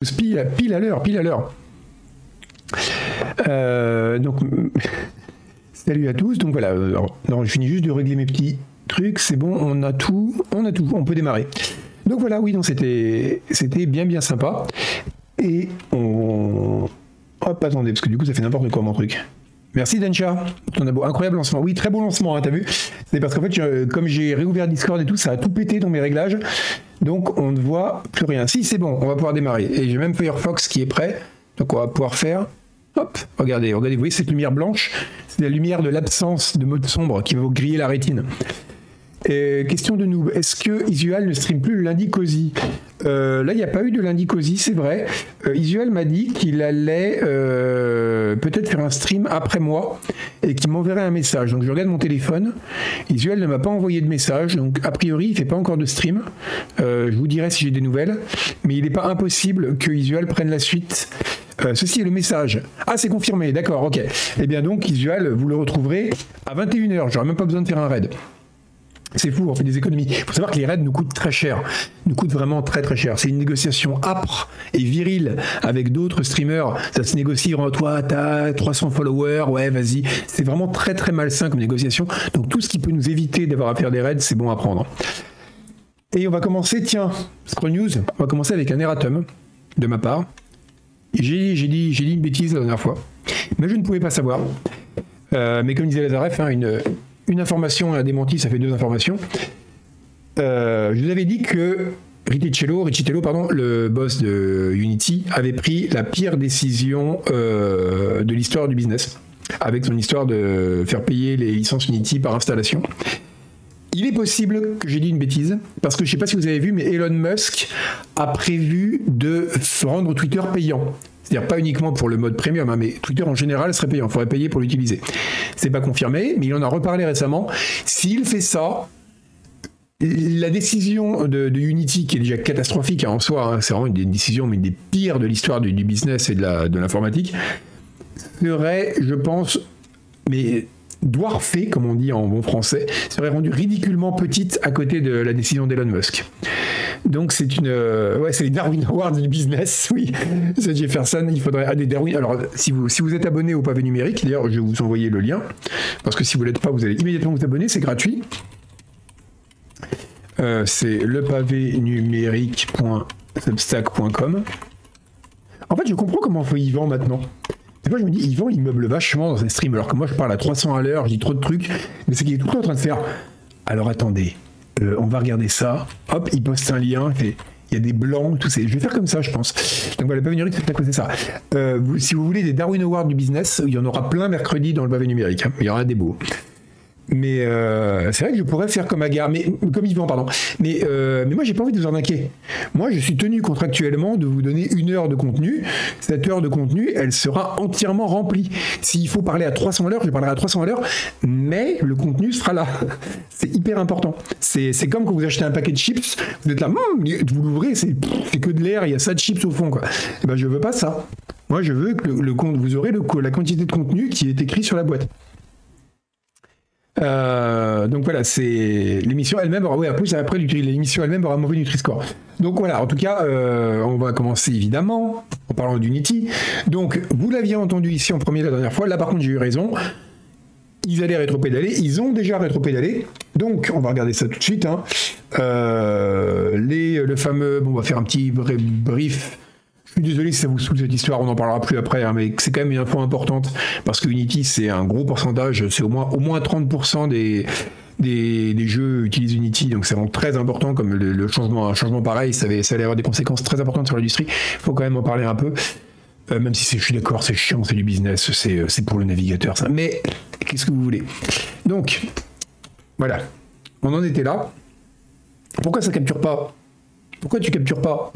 Pile, à l'heure, pile à l'heure. Euh, donc, salut à tous. Donc voilà, non, je finis juste de régler mes petits trucs. C'est bon, on a tout, on a tout, on peut démarrer. Donc voilà, oui, donc c'était, c'était bien bien sympa. Et on, hop, attendez, parce que du coup ça fait n'importe quoi mon truc. Merci Dencha, ton incroyable lancement. Oui, très beau lancement, hein, t'as vu C'est parce qu'en fait, comme j'ai réouvert Discord et tout, ça a tout pété dans mes réglages. Donc on ne voit plus rien. Si, c'est bon, on va pouvoir démarrer. Et j'ai même Firefox qui est prêt. Donc on va pouvoir faire. Hop, regardez, regardez, vous voyez cette lumière blanche? C'est la lumière de l'absence de mode sombre qui va vous griller la rétine. Euh, question de noob, est-ce que Isual ne stream plus le lundi cosy euh, Là, il n'y a pas eu de lundi cosy, c'est vrai. Euh, Isual m'a dit qu'il allait peut-être faire un stream après moi et qu'il m'enverrait un message. Donc je regarde mon téléphone. Isual ne m'a pas envoyé de message, donc a priori, il ne fait pas encore de stream. je vous dirai si j'ai des nouvelles, mais il n'est pas impossible que Isual prenne la suite. ceci est le message. Ah, c'est confirmé, d'accord, ok. Eh bien donc, Isual, vous le retrouverez à 21h. J'aurai même pas besoin de faire un raid. C'est fou, on fait des économies. Il faut savoir que les raids nous coûtent très cher. Nous coûtent vraiment très très cher. C'est une négociation âpre et virile avec d'autres streamers. Ça se négocie, toi, t'as 300 followers, ouais, vas-y. C'est vraiment très très malsain comme négociation. Donc tout ce qui peut nous éviter d'avoir à faire des raids, c'est bon à prendre. Et on va commencer, tiens, Scroll News, on va commencer avec un erratum de ma part. J'ai dit, dit une bêtise la dernière fois, mais je ne pouvais pas savoir. Euh, mais comme disait Lazareff, hein, une, une information et un démenti, ça fait deux informations. Euh, je vous avais dit que Riccicello, Riccicello pardon, le boss de Unity, avait pris la pire décision euh, de l'histoire du business, avec son histoire de faire payer les licences Unity par installation. Il est possible que j'ai dit une bêtise, parce que je ne sais pas si vous avez vu, mais Elon Musk a prévu de rendre Twitter payant. C'est-à-dire pas uniquement pour le mode premium, hein, mais Twitter en général serait payant. Il faudrait payer pour l'utiliser. C'est pas confirmé, mais il en a reparlé récemment. S'il fait ça, la décision de, Unity, qui est déjà catastrophique hein, en soi, hein, c'est vraiment une, décision mais des pires de l'histoire du, business et de l'informatique, serait, je pense, mais fait, comme on dit en bon français, serait rendue ridiculement petite à côté de la décision d'Elon Musk. Donc c'est une, euh, ouais, c'est les Darwin Awards du business, oui. C'est Jefferson, il faudrait ah, des Darwin. Alors si vous si vous êtes abonné au pavé numérique, d'ailleurs je vais vous envoyer le lien parce que si vous l'êtes pas, vous allez immédiatement vous abonner, c'est gratuit. Euh, c'est lepavé-numérique.substack.com. En fait, je comprends comment faut y vendre maintenant. Des fois, je me dis, Yvan, il meuble vachement dans ses streams, alors que moi, je parle à 300 à l'heure, je dis trop de trucs, mais c'est qu'il est tout le temps en train de faire. Alors attendez, euh, on va regarder ça. Hop, il poste un lien, il y a des blancs, tout ça. Je vais faire comme ça, je pense. Donc voilà, le pavé numérique, c'est à cause ça. Euh, si vous voulez des Darwin Awards du business, il y en aura plein mercredi dans le pavé numérique. Hein. Il y aura des beaux. Mais euh, c'est vrai que je pourrais faire comme Agar, mais comme Yvan, pardon. Mais, euh, mais moi, j'ai pas envie de vous arnaquer. Moi, je suis tenu contractuellement de vous donner une heure de contenu. Cette heure de contenu, elle sera entièrement remplie. S'il faut parler à 300 à l'heure, je parlerai à 300 à l'heure, mais le contenu sera là. C'est hyper important. C'est comme quand vous achetez un paquet de chips, vous êtes là, hum, vous l'ouvrez, c'est que de l'air, il y a ça de chips au fond. Quoi. Et eh ben, je veux pas ça. Moi, je veux que le, compte, vous aurez le, la quantité de contenu qui est écrit sur la boîte. Euh, donc voilà, c'est l'émission elle-même oui, après, après l'émission elle-même aura mauvais Nutri-Score. Donc voilà, en tout cas, euh, on va commencer évidemment en parlant d'Unity. Donc vous l'aviez entendu ici en premier la dernière fois, là par contre j'ai eu raison. Ils allaient rétropédaler, ils ont déjà rétropédalé. Donc on va regarder ça tout de suite. Hein. Euh, le fameux, bon, on va faire un petit brief je suis désolé si ça vous saoule cette histoire, on n'en parlera plus après, hein, mais c'est quand même une info importante parce que Unity c'est un gros pourcentage, c'est au moins, au moins 30% des, des, jeux utilisent Unity, donc c'est vraiment très important comme le, changement, un changement pareil, ça, ça allait avoir des conséquences très importantes sur l'industrie. Il faut quand même en parler un peu. Euh, même si je suis d'accord, c'est chiant, c'est du business, c'est euh, pour le navigateur, ça. Mais qu'est-ce que vous voulez? Donc, voilà. On en était là. Pourquoi ça capture pas? Pourquoi tu captures pas?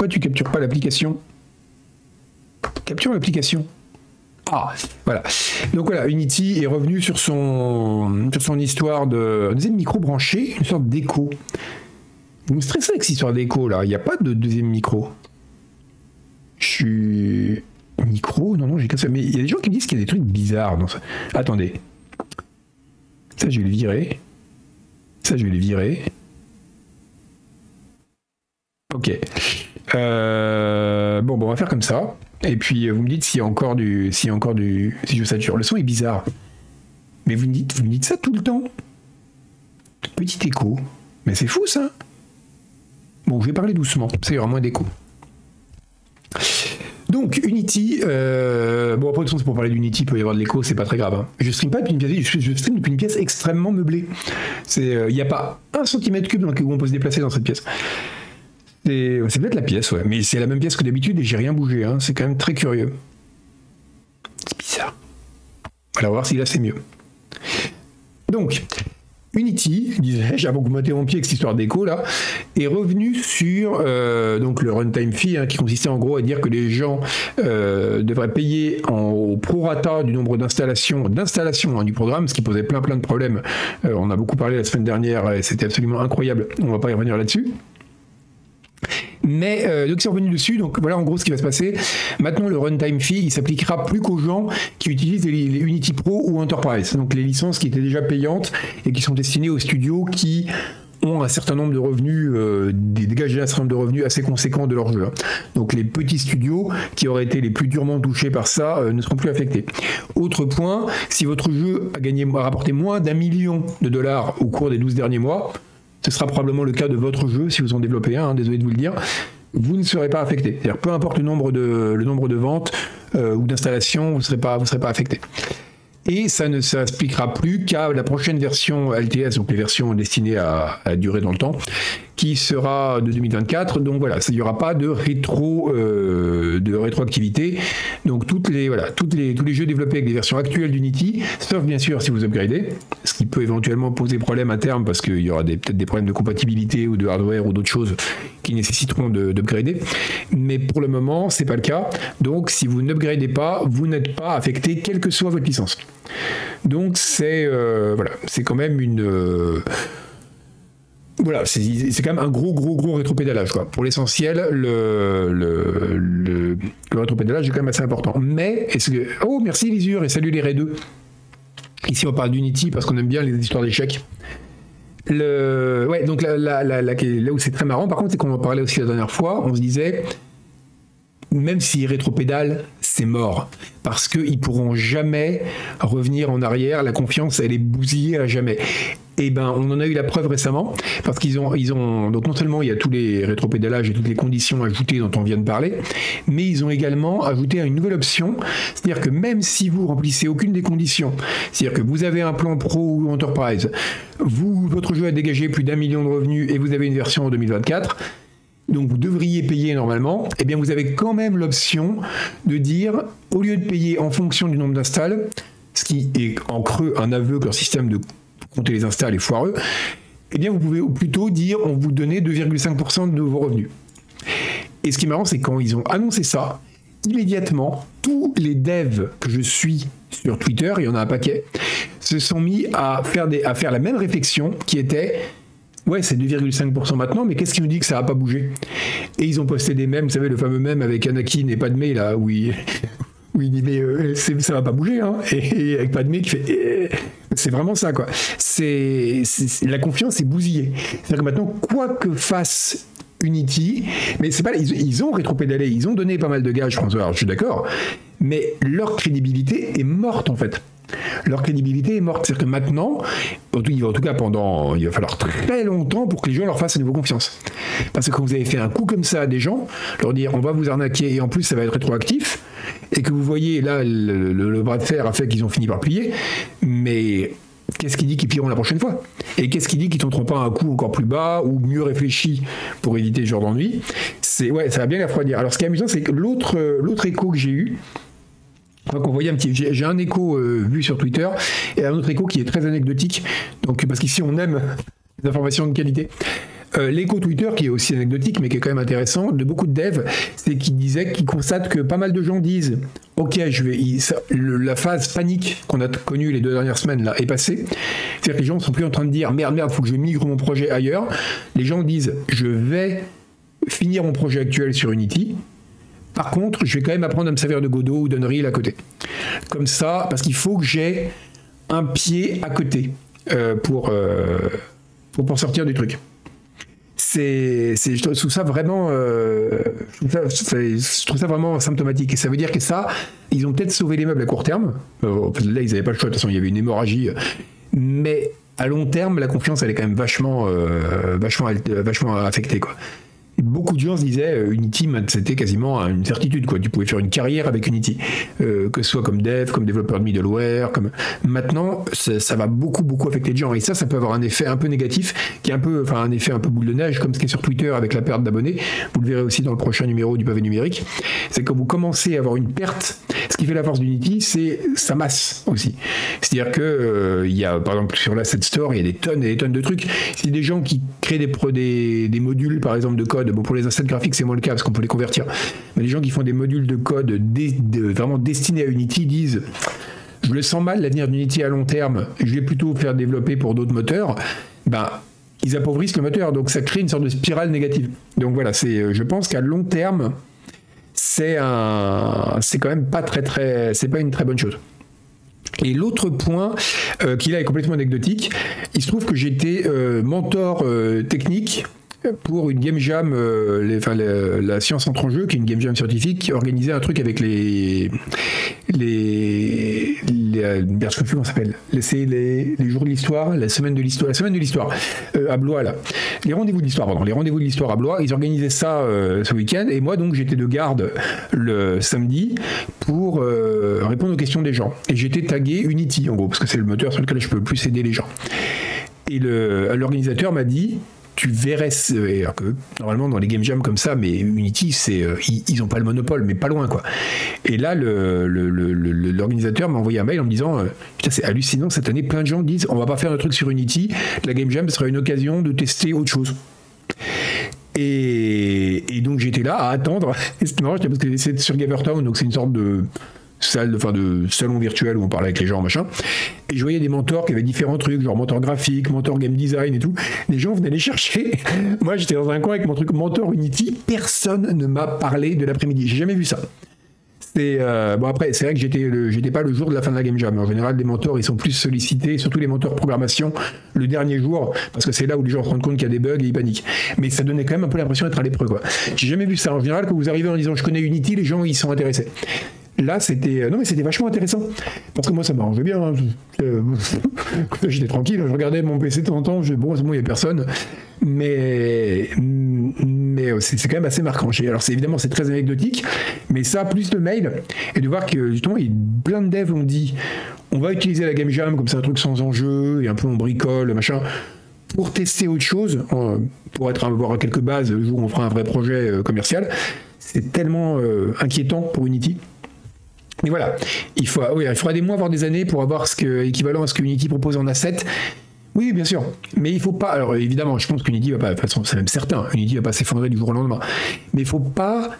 Pourquoi tu captures pas l'application? Capture l'application. Ah, voilà. Donc voilà, Unity est revenu sur son, sur son histoire de deuxième micro branché, une sorte d'écho. Vous me stressez avec cette histoire d'écho là, il n'y a pas de deuxième micro. Je suis. Micro? Non, non, j'ai cassé. Mais il y a des gens qui me disent qu'il y a des trucs bizarres dans ça. Attendez. Ça, je vais le virer. Ça, je vais le virer. Ok. Euh, bon, bon, on va faire comme ça. Et puis vous me dites s'il y a encore du, s'il y a encore du, si je sature. Le son est bizarre. Mais vous me dites, vous me dites ça tout le temps. Petit écho. Mais c'est fou ça. Bon, je vais parler doucement. Ça y aura moins d'écho. Donc Unity, euh, bon après de toute c'est pour parler d'Unity, il peut y avoir de l'écho, c'est pas très grave. Hein. Je stream pas depuis une pièce, je, stream depuis une pièce extrêmement meublée. Il n'y a pas un centimètre cube dans lequel on peut se déplacer dans cette pièce. C'est peut-être la pièce, ouais. Mais c'est la même pièce que d'habitude et j'ai rien bougé. Hein. C'est quand même très curieux. C'est bizarre. On va voir si là c'est mieux. Donc, Unity, disais-je, avant que mon pied avec cette histoire d'écho là, est revenu sur euh, donc le runtime fee, hein, qui consistait en gros à dire que les gens euh, devraient payer en, au prorata du nombre d'installations d'installations hein, du programme, ce qui posait plein plein de problèmes. Euh, on a beaucoup parlé la semaine dernière et c'était absolument incroyable. On va pas y revenir là-dessus. Mais euh, donc c'est revenu dessus, donc voilà en gros ce qui va se passer. Maintenant le runtime fee, il s'appliquera plus qu'aux gens qui utilisent les, Unity Pro ou Enterprise, donc les licences qui étaient déjà payantes et qui sont destinées aux studios qui ont un certain nombre de revenus, euh, dégagé un certain nombre de revenus assez conséquents de leur jeu. Donc les petits studios qui auraient été les plus durement touchés par ça euh, ne seront plus affectés. Autre point, si votre jeu a, a rapporté moins d'un million de dollars au cours des 12 derniers mois, ce sera probablement le cas de votre jeu si vous en développez un, hein, désolé de vous le dire, vous ne serez pas affecté. Peu importe le nombre de, ventes euh, ou d'installations, vous ne serez pas affecté et ça ne s'appliquera plus qu'à la prochaine version LTS, donc les versions destinées à, durer dans le temps, qui sera de 2024. Donc voilà, il n'y aura pas de rétro euh, de rétroactivité. Donc toutes les voilà, toutes les tous les jeux développés avec des versions actuelles d'Unity, sauf bien sûr si vous upgradez, ce qui peut éventuellement poser problème à terme parce qu'il y aura peut-être des problèmes de compatibilité ou de hardware ou d'autres choses qui nécessiteront d'upgrader. Mais pour le moment, c'est pas le cas. Donc si vous n'upgradez pas, vous n'êtes pas affecté quelle que soit votre licence. Donc c'est euh, voilà, c'est quand même une euh, voilà, c'est quand même un gros, gros, gros rétropédalage. Quoi. Pour l'essentiel, le, le, le, rétropédalage est quand même assez important. Mais, est-ce que. Oh, merci Lisure et salut les 2. Ici, on parle d'Unity parce qu'on aime bien les histoires d'échecs. Le... Ouais, donc là, là où c'est très marrant, par contre, c'est qu'on en parlait aussi la dernière fois, on se disait, même s'ils rétropédalent, c'est mort. Parce qu'ils pourront jamais revenir en arrière. La confiance, elle est bousillée à jamais. Et eh ben, on en a eu la preuve récemment, parce qu'ils ont, ils ont, donc non seulement il y a tous les rétropédalages et toutes les conditions ajoutées dont on vient de parler, mais ils ont également ajouté une nouvelle option, c'est-à-dire que même si vous remplissez aucune des conditions, c'est-à-dire que vous avez un plan pro ou enterprise, votre jeu a dégagé plus d'un million de revenus et vous avez une version en 2024, donc vous devriez payer normalement, eh bien vous avez quand même l'option de dire, au lieu de payer en fonction du nombre d'installs, ce qui est en creux un aveu que leur système de compter les installs est foireux, eh bien vous pouvez plutôt dire on vous donnait 2,5% de vos revenus. Et ce qui est marrant, c'est quand ils ont annoncé ça, immédiatement, tous les devs que je suis sur Twitter, il y en a un paquet, se sont mis à faire, des, à faire la même réflexion qui était Ouais, c'est 2,5% maintenant, mais qu'est-ce qui nous dit que ça va pas bouger Et ils ont posté des mèmes, vous savez, le fameux mème avec Anakin et Padmé, là, où il, dit, mais euh, ça va pas bouger, hein Et, avec Padmé qui fait, eh, c'est vraiment ça, quoi. C'est, la confiance est bousillée. C'est-à-dire que maintenant, quoi que fasse Unity, mais c'est pas, ils, ont rétropédalé, ils ont donné pas mal de gages, François, alors je suis d'accord, mais leur crédibilité est morte, en fait leur crédibilité est morte. C'est-à-dire que maintenant, en tout cas pendant, il va falloir très longtemps pour que les gens leur fassent à nouveau confiance. Parce que quand vous avez fait un coup comme ça à des gens, leur dire on va vous arnaquer et en plus ça va être rétroactif, et que vous voyez là le, bras de fer a fait qu'ils ont fini par plier, mais qu'est-ce qui dit qu'ils pilleront la prochaine fois? Et qu'est-ce qui dit qu'ils tenteront pas un coup encore plus bas ou mieux réfléchi pour éviter ce genre d'ennui? Ouais, ça va bien les refroidir. Alors ce qui est amusant, c'est que l'autre écho que j'ai eu, un petit, j'ai un écho euh, vu sur Twitter et un autre écho qui est très anecdotique. Donc parce qu'ici on aime les informations de qualité. Euh, l'écho Twitter, qui est aussi anecdotique, mais qui est quand même intéressant, de beaucoup de devs, c'est qu'ils disaient, qu'ils constatent que pas mal de gens disent Ok, je vais, la phase panique qu'on a connue les deux dernières semaines là est passée. C'est-à-dire que les gens ne sont plus en train de dire Merde, merde, faut que je migre mon projet ailleurs. Les gens disent Je vais finir mon projet actuel sur Unity, par contre, je vais quand même apprendre à me servir de Godot ou d'Unreal à côté. Comme ça, parce qu'il faut que j'ai un pied à côté euh, pour, euh, pour, pour sortir du truc. c'est, je trouve ça vraiment, euh, je, trouve ça, vraiment symptomatique. Et ça veut dire que ça, ils ont peut-être sauvé les meubles à court terme. Là, ils n'avaient pas le choix. De toute façon, il y avait une hémorragie. Mais à long terme, la confiance, elle est quand même vachement, vachement, vachement affectée, quoi beaucoup de gens se disaient euh, Unity, c'était quasiment une certitude. Quoi. Tu pouvais faire une carrière avec Unity, euh, que ce soit comme dev, comme développeur de middleware. Comme... Maintenant, ça, va beaucoup, beaucoup affecter les gens. Et ça, ça peut avoir un effet un peu négatif, qui est un peu, enfin, un effet un peu boule de neige, comme ce qui est sur Twitter avec la perte d'abonnés. Vous le verrez aussi dans le prochain numéro du pavé numérique. C'est quand vous commencez à avoir une perte, ce qui fait la force d'Unity, c'est sa masse aussi. C'est-à-dire que euh, il y a, par exemple, sur l'asset store, il y a des tonnes et des tonnes de trucs. C'est des gens qui créent des, des, des modules, par exemple, de code Bon, pour les assets graphiques, c'est moins le cas parce qu'on peut les convertir. Mais les gens qui font des modules de code vraiment destinés à Unity disent je le sens mal l'avenir d'Unity à long terme, je vais plutôt faire développer pour d'autres moteurs. Ben, ils appauvrissent le moteur, donc ça crée une sorte de spirale négative. Donc voilà, c'est, je pense qu'à long terme, c'est un, c'est quand même pas très très, c'est pas une très bonne chose. Et l'autre point euh, qui là est complètement anecdotique, il se trouve que j'étais euh, mentor euh, technique pour une game jam, euh, la science entre en jeu, qui est une game jam scientifique, qui organisait un truc avec les. les. les euh, je sais plus comment ça s'appelle. Les, les, les, jours de l'histoire, la semaine de l'histoire, la semaine de l'histoire, euh, à Blois, là. Les rendez-vous de l'histoire, pardon, les rendez-vous de l'histoire à Blois, ils organisaient ça ce week-end, et moi, donc, j'étais de garde le samedi pour répondre aux questions des gens. Et j'étais tagué Unity, en gros, parce que c'est le moteur sur lequel je peux plus aider les gens. Et l'organisateur m'a dit tu verrais, alors que normalement dans les game jams comme ça, mais Unity, c'est, euh, ils n'ont pas le monopole, mais pas loin quoi. Et là, l'organisateur m'a envoyé un mail en me disant, euh, putain c'est hallucinant cette année, plein de gens disent, on va pas faire un truc sur Unity, la game jam sera une occasion de tester autre chose. Et, donc j'étais là à attendre. c'est marrant parce que c'est sur Gamertown, donc c'est une sorte de salon virtuel où on parlait avec les gens, machin. Et je voyais des mentors qui avaient différents trucs, genre mentor graphique, mentor game design et tout. Les gens venaient les chercher. Moi, j'étais dans un coin avec mon truc mentor Unity. Personne ne m'a parlé de l'après-midi. J'ai jamais vu ça. C'est euh, bon après, c'est vrai que j'étais j'étais pas le jour de la fin de la game jam. En général, les mentors ils sont plus sollicités, surtout les mentors programmation, le dernier jour, parce que c'est là où les gens se rendent compte qu'il y a des bugs et ils paniquent. Mais ça donnait quand même un peu l'impression d'être à l'épreuve. Quoi. J'ai jamais vu ça. En général, quand vous arrivez en disant je connais Unity, les gens ils sont intéressés. Là, c'était non mais c'était vachement intéressant parce que moi ça m'arrangeait bien. Hein. Euh, j'étais tranquille, je regardais mon PC de temps en temps. Je bon, c'est bon, il y a personne. Mais mais euh, c'est quand même assez marquant. Alors c'est évidemment c'est très anecdotique, mais ça plus le mail et de voir que justement plein de devs ont dit on va utiliser la game jam comme c'est un truc sans enjeu et un peu on bricole machin pour tester autre chose, pour être avoir quelques bases le jour où on fera un vrai projet euh, commercial. C'est tellement inquiétant pour Unity. Mais voilà, oui, il faudra des mois, voire des années pour avoir ce que, équivalent à ce que Unity propose en asset. Oui, bien sûr. Mais il faut pas. Alors évidemment, je pense qu'Unity va pas. De toute façon, c'est même certain. Unity va pas s'effondrer du jour au lendemain. Mais il faut pas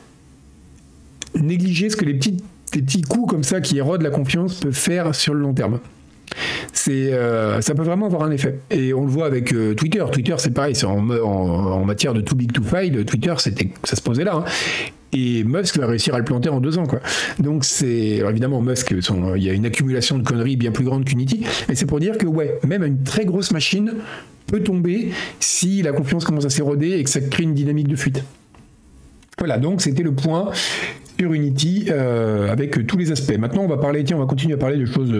négliger ce que les petits, coups comme ça qui érodent la confiance peuvent faire sur le long terme. Euh, ça peut vraiment avoir un effet. Et on le voit avec euh, Twitter. Twitter, c'est pareil. En, matière de too big to fail. Twitter, ça se posait là. Hein. Et Musk va réussir à le planter en deux ans, quoi. Donc c'est, évidemment, Musk, il y a une accumulation de conneries bien plus grande qu'Unity, mais c'est pour dire que ouais, même une très grosse machine peut tomber si la confiance commence à s'éroder et que ça crée une dynamique de fuite. Voilà, donc c'était le point sur Unity euh, avec tous les aspects. Maintenant, on va parler, tiens, on va continuer à parler de choses.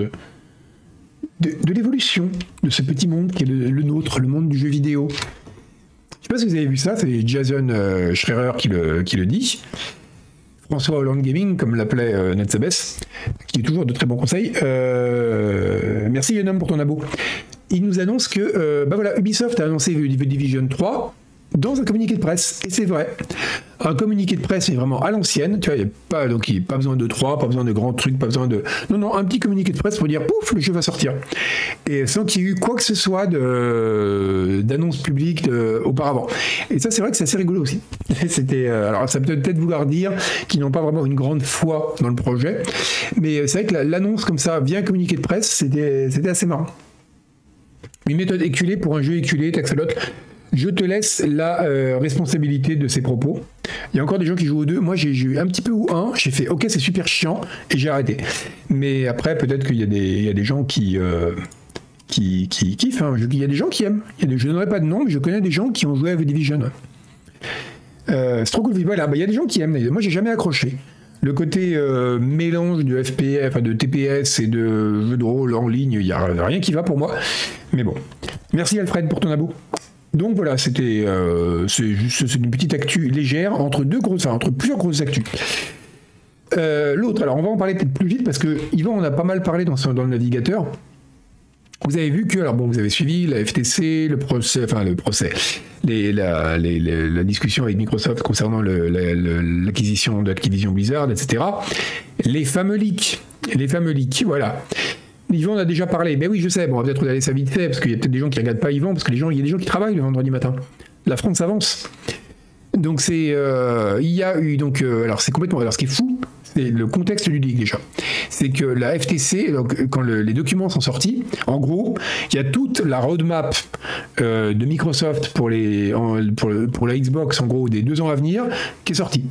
De, l'évolution de ce petit monde qui est le, nôtre, le monde du jeu vidéo. Je sais pas si vous avez vu ça, c'est Jason euh, Schreier qui le, dit. François Hollande Gaming, comme l'appelait euh, qui est toujours de très bons conseils. Euh, merci Yenom pour ton abo. Il nous annonce que euh, bah voilà, Ubisoft a annoncé The Division 3 dans un communiqué de presse. Et c'est vrai. Un communiqué de presse est vraiment à l'ancienne. Tu vois, il n'y a pas, donc, pas besoin de trois, pas besoin de grands trucs, pas besoin de. Non, non, un petit communiqué de presse pour dire pouf, le jeu va sortir. Et sans qu'il y ait eu quoi que ce soit d'annonce publique auparavant. Et ça, c'est vrai que c'est assez rigolo aussi. C'était. Euh, alors, ça peut peut-être vouloir dire qu'ils n'ont pas vraiment une grande foi dans le projet. Mais c'est vrai que l'annonce comme ça, via un communiqué de presse, c'était assez marrant. Une méthode éculée pour un jeu éculé, Taxalot. Je te laisse la euh, responsabilité de ces propos. Il y a encore des gens qui jouent aux deux. Moi, j'ai eu un petit peu ou un. J'ai fait OK, c'est super chiant et j'ai arrêté. Mais après, peut-être qu'il y, a des gens qui, euh, qui, qui kiffent. Hein. Il y a des gens qui aiment. Je donnerai pas de nom, mais je connais des gens qui ont joué à The Division. C'est trop cool. Voilà, il y a des gens qui aiment. Moi, j'ai jamais accroché. Le côté euh, mélange de FPF, de TPS et de jeux de rôle en ligne, il n'y a rien qui va pour moi. Mais bon. Merci Alfred pour ton abo. Donc voilà, c'était euh, c'est une petite actu légère entre deux grosses, enfin, entre plusieurs grosses actus. Euh, l'autre, alors on va en parler peut-être plus vite parce que Yvan on a pas mal parlé dans, dans le navigateur. Vous avez vu que, alors bon, vous avez suivi la FTC, le procès, enfin le procès, la, discussion avec Microsoft concernant l'acquisition de Activision Blizzard, etc. Les fameux leaks, les fameux leaks, voilà. Yvan a déjà parlé. Ben oui, je sais, bon, on va peut-être regarder ça vite fait, parce qu'il y a peut-être des gens qui regardent pas Yvan, parce que les gens, il y a des gens qui travaillent le vendredi matin. La France avance. Donc c'est, euh, il y a eu donc, euh, alors c'est complètement, alors ce qui est fou, c'est le contexte du leak déjà. C'est que la FTC, donc, quand les documents sont sortis, en gros, il y a toute la roadmap euh, de Microsoft pour, les, pour, pour, la Xbox, en gros, des deux ans à venir, qui est sortie.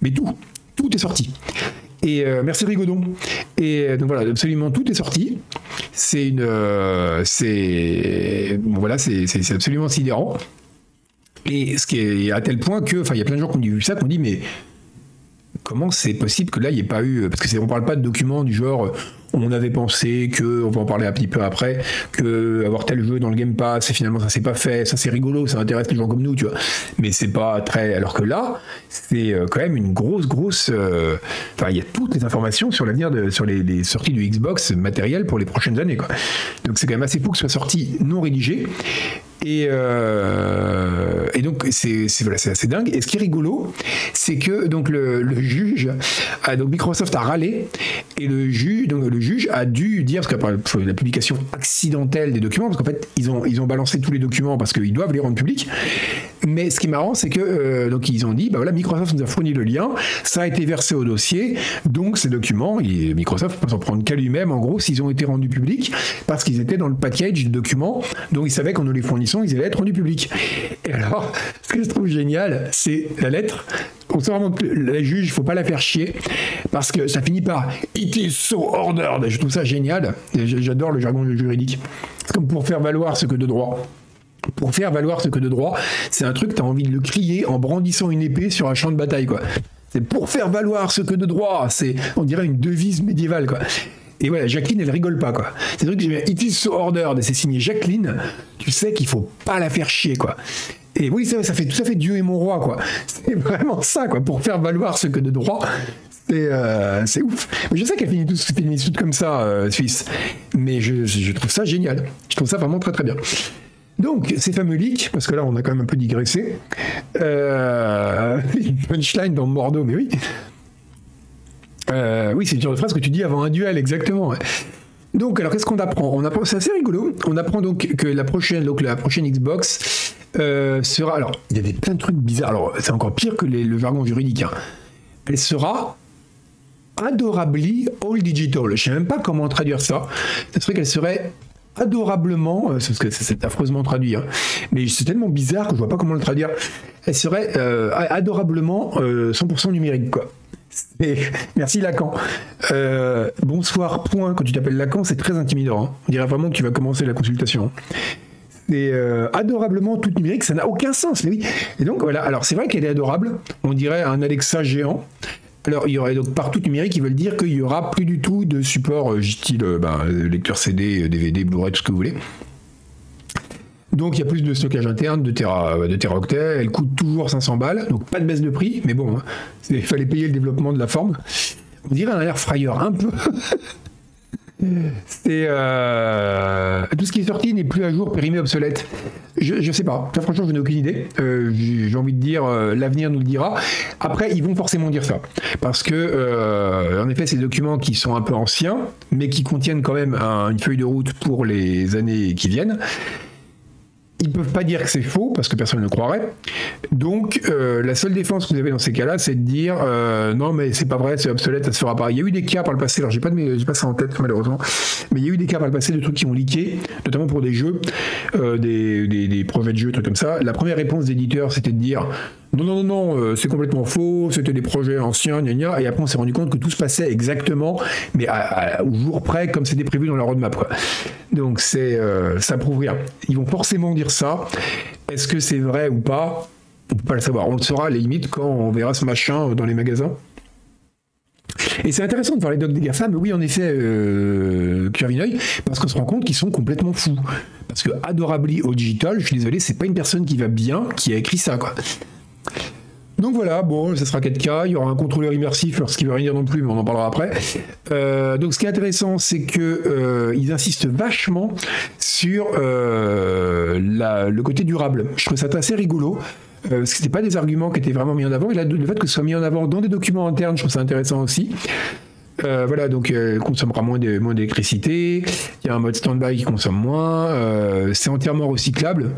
Mais tout, tout est sorti. Et merci Rigodon. Et donc voilà, absolument tout est sorti. C'est une, c'est, bon, voilà, c'est absolument sidérant. Et ce qui est à tel point que, enfin, il y a plein de gens qui ont vu ça, qui ont dit, mais comment c'est possible que là, il n'y ait pas eu. Parce que on parle pas de documents du genre, on avait pensé que, on va en parler un petit peu après, que avoir tel jeu dans le Game Pass, et finalement ça s'est pas fait, ça c'est rigolo, ça intéresse les gens comme nous, tu vois. Mais c'est pas très. Alors que là, c'est euh, quand même une grosse, grosse. Euh, enfin, il y a toutes les informations sur l'avenir sur les, sorties du Xbox matériel pour les prochaines années. Donc c'est quand même assez fou que ce soit sorti non rédigé. Et, euh, et donc c'est voilà, assez dingue. Et ce qui est rigolo, c'est que donc le, juge, donc Microsoft a râlé et le juge, juge a dû dire parce qu'après la publication accidentelle des documents, parce qu'en fait ils ont ils ont balancé tous les documents parce qu'ils doivent les rendre publics. Mais ce qui est marrant, c'est que euh, donc ils ont dit bah voilà Microsoft nous a fourni le lien, ça a été versé au dossier, donc ces documents, Microsoft peut s'en prendre qu'à lui-même en gros s'ils ont été rendus publics parce qu'ils étaient dans le package de documents, donc ils savaient qu'on nous les fournissait ils allaient être rendus publics. Et alors, ce que je trouve génial, c'est la lettre. On sait vraiment que la juge, faut pas la faire chier, parce que ça finit par It is so ordered. Je trouve ça génial. J'adore le jargon juridique. C'est comme pour faire valoir ce que de droit pour faire valoir ce que de droit, c'est un truc, tu as envie de le crier en brandissant une épée sur un champ de bataille, quoi. C'est pour faire valoir ce que de droit, c'est, on dirait une devise médiévale, quoi. Et voilà, Jacqueline, elle rigole pas, quoi. C'est truc que j'ai It is so ordered, c'est signé Jacqueline, tu sais qu'il faut pas la faire chier, quoi. Et oui, ça, fait tout à fait Dieu et mon roi, quoi. C'est vraiment ça, quoi, pour faire valoir ce que de droit. C'est euh, ouf. Je sais qu'elle finit tout, comme ça, euh, Suisse. Mais je, je, trouve ça génial. Je trouve ça vraiment très très bien. Donc, ces fameux leaks, parce que là, on a quand même un peu digressé. Euh, punchline dans Mordo, mais oui. Euh, oui, c'est une genre de phrase que tu dis avant un duel, exactement. Donc, alors qu'est-ce qu'on apprend? On apprend, c'est assez rigolo. On apprend donc que la prochaine, donc la prochaine Xbox euh, sera. Alors, il y avait plein de trucs bizarres. Alors, c'est encore pire que le jargon juridique. Hein. Elle sera adorably all digital. Je sais même pas comment traduire ça. Ce serait qu'elle serait adorablement, euh, parce que c'est affreusement traduit, hein. mais c'est tellement bizarre que je vois pas comment le traduire. Elle serait adorablement 100% numérique, quoi. Merci Lacan. Euh, bonsoir, point. Quand tu t'appelles Lacan, c'est très intimidant. Hein. On dirait vraiment que tu vas commencer la consultation. Euh, adorablement tout numérique, ça n'a aucun sens. Mais oui. Et donc voilà. Alors c'est vrai qu'elle est adorable. On dirait un Alexa géant. Alors, il y aurait donc partout numérique qui veulent dire qu'il y aura plus du tout de support, euh, style ben, lecteur CD, DVD, Blu-ray, tout ce que vous voulez. Donc il y a plus de stockage interne, de, Tera, de teraoctets, elle coûte toujours 500 balles, donc pas de baisse de prix, mais bon, hein, il fallait payer le développement de la forme. On dirait un air frayeur un peu. C'est euh, tout ce qui est sorti n'est plus à jour, périmé, obsolète. Je, je sais pas. franchement, je n'ai aucune idée. Euh, j'ai envie de dire, euh, l'avenir nous le dira. Après, ils vont forcément dire ça, parce que en effet, des documents qui sont un peu anciens, mais qui contiennent quand même une feuille de route pour les années qui viennent. Ils ne peuvent pas dire que c'est faux parce que personne ne le croirait. Donc euh, la seule défense que vous avez dans ces cas-là, c'est de dire euh, non mais c'est pas vrai, c'est obsolète, ça se fera pas. Il y a eu des cas par le passé, alors j'ai pas pas ça en tête malheureusement, mais il y a eu des cas par le passé de trucs qui ont leaké, notamment pour des jeux, euh, des, des, des, brevets de jeux, trucs comme ça. La première réponse d'éditeur, c'était de dire non, non, non, non, euh, c'est complètement faux, c'était des projets anciens, gna, gna, et après on s'est rendu compte que tout se passait exactement, mais au jour près, comme c'était prévu dans la roadmap. Quoi. Donc c'est, euh, ça prouve rien. Ils vont forcément dire ça. Est-ce que c'est vrai ou pas? On peut pas le savoir. On le saura à la limite quand on verra ce machin dans les magasins. Et c'est intéressant de voir les docs des mais oui, en effet, euh, parce qu'on se rend compte qu'ils sont complètement fous. Parce que Adorably au digital, je suis désolé, c'est pas une personne qui va bien qui a écrit ça, quoi. Donc voilà, bon, ça sera 4K, il y aura un contrôleur immersif, ce qui veut rien dire non plus, mais on en parlera après. Euh, donc ce qui est intéressant, c'est que euh, ils insistent vachement sur euh, le côté durable. Je trouve ça assez rigolo. Euh, ce n'était pas des arguments qui étaient vraiment mis en avant, et là, le fait que ce soit mis en avant dans des documents internes, je trouve ça intéressant aussi. Euh, voilà, donc euh, consommera moins d'électricité, il y a un mode stand-by qui consomme moins, euh, c'est entièrement recyclable.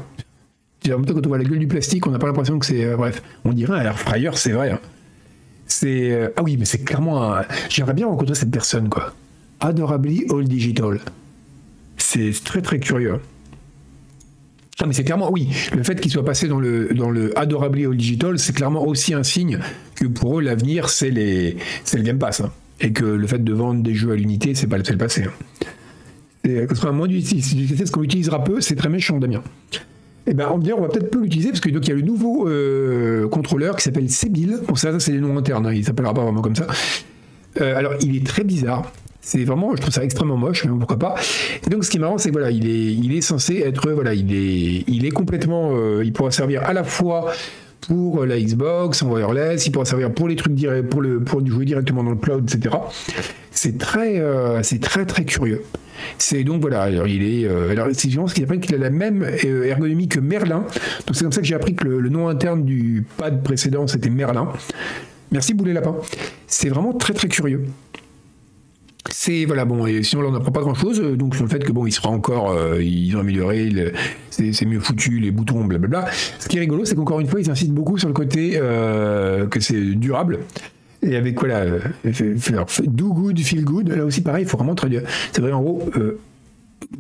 En même temps, quand on voit la gueule du plastique, on n'a pas l'impression que c'est. bref, on dirait un air fryer, c'est vrai. Hein. C'est. ah oui, mais c'est clairement J'aimerais bien rencontrer cette personne, quoi. Adorably All Digital. C'est très très curieux. Non, mais c'est clairement, oui, le fait qu'il soit passé dans le, dans le Adorably All Digital, c'est clairement aussi un signe que pour eux, l'avenir, c'est les, le Game Pass. Hein. Et que le fait de vendre des jeux à l'unité, c'est pas le passé. Hein. Et, parce moins ce qu'on utilisera peu, c'est très méchant, Damien. Eh ben, on va, peut-être peu l'utiliser parce que donc il y a le nouveau euh, contrôleur qui s'appelle Sebil. Bon, ça, c'est les noms internes, hein, il s'appellera pas vraiment comme ça. Euh, alors, il est très bizarre. C'est vraiment, je trouve ça extrêmement moche, mais pourquoi pas. Et donc, ce qui est marrant, c'est que voilà, il est, il est censé être, voilà, il est, il est complètement, euh, il pourra servir à la fois pour la Xbox en wireless, il pourra servir pour les trucs pour le, pour jouer directement dans le cloud, etc. C'est très, euh, c'est très très curieux. C'est donc voilà, alors il est, euh, alors c'est ce qu'il qu'il a la même ergonomie que Merlin. Donc c'est comme ça que j'ai appris que le, nom interne du pad précédent c'était Merlin. Merci Boulet Lapin. C'est vraiment très très curieux. C'est voilà bon et sinon là on n'apprend pas grand chose donc sur le fait que bon il sera encore euh, ils ont amélioré c'est mieux foutu les boutons blablabla. Ce qui est rigolo c'est qu'encore une fois ils insistent beaucoup sur le côté euh, que c'est durable. Et avec voilà euh, do good feel good là aussi pareil il faut vraiment traduire. C'est vrai en gros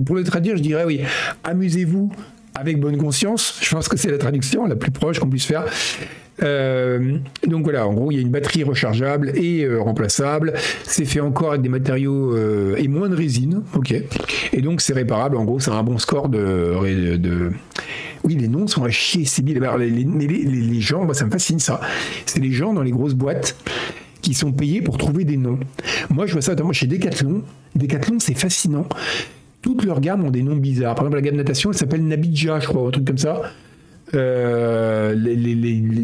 pour le traduire je dirais oui amusez-vous avec bonne conscience je pense que c'est la traduction la plus proche qu'on puisse faire euh, donc voilà, en gros, il y a une batterie rechargeable et euh, remplaçable. C'est fait encore avec des matériaux euh, et moins de résine, ok. Et donc c'est réparable. En gros, c'est un bon score de, Oui, les noms sont à chier. C'est bien. Les, les, gens, ça me fascine ça. C'est les gens dans les grosses boîtes qui sont payés pour trouver des noms. Moi, je vois ça notamment chez Decathlon. Decathlon, c'est fascinant. Toutes leurs gammes ont des noms bizarres. Par exemple, la gamme natation, elle s'appelle Nabidja, je crois, un truc comme ça. Euh,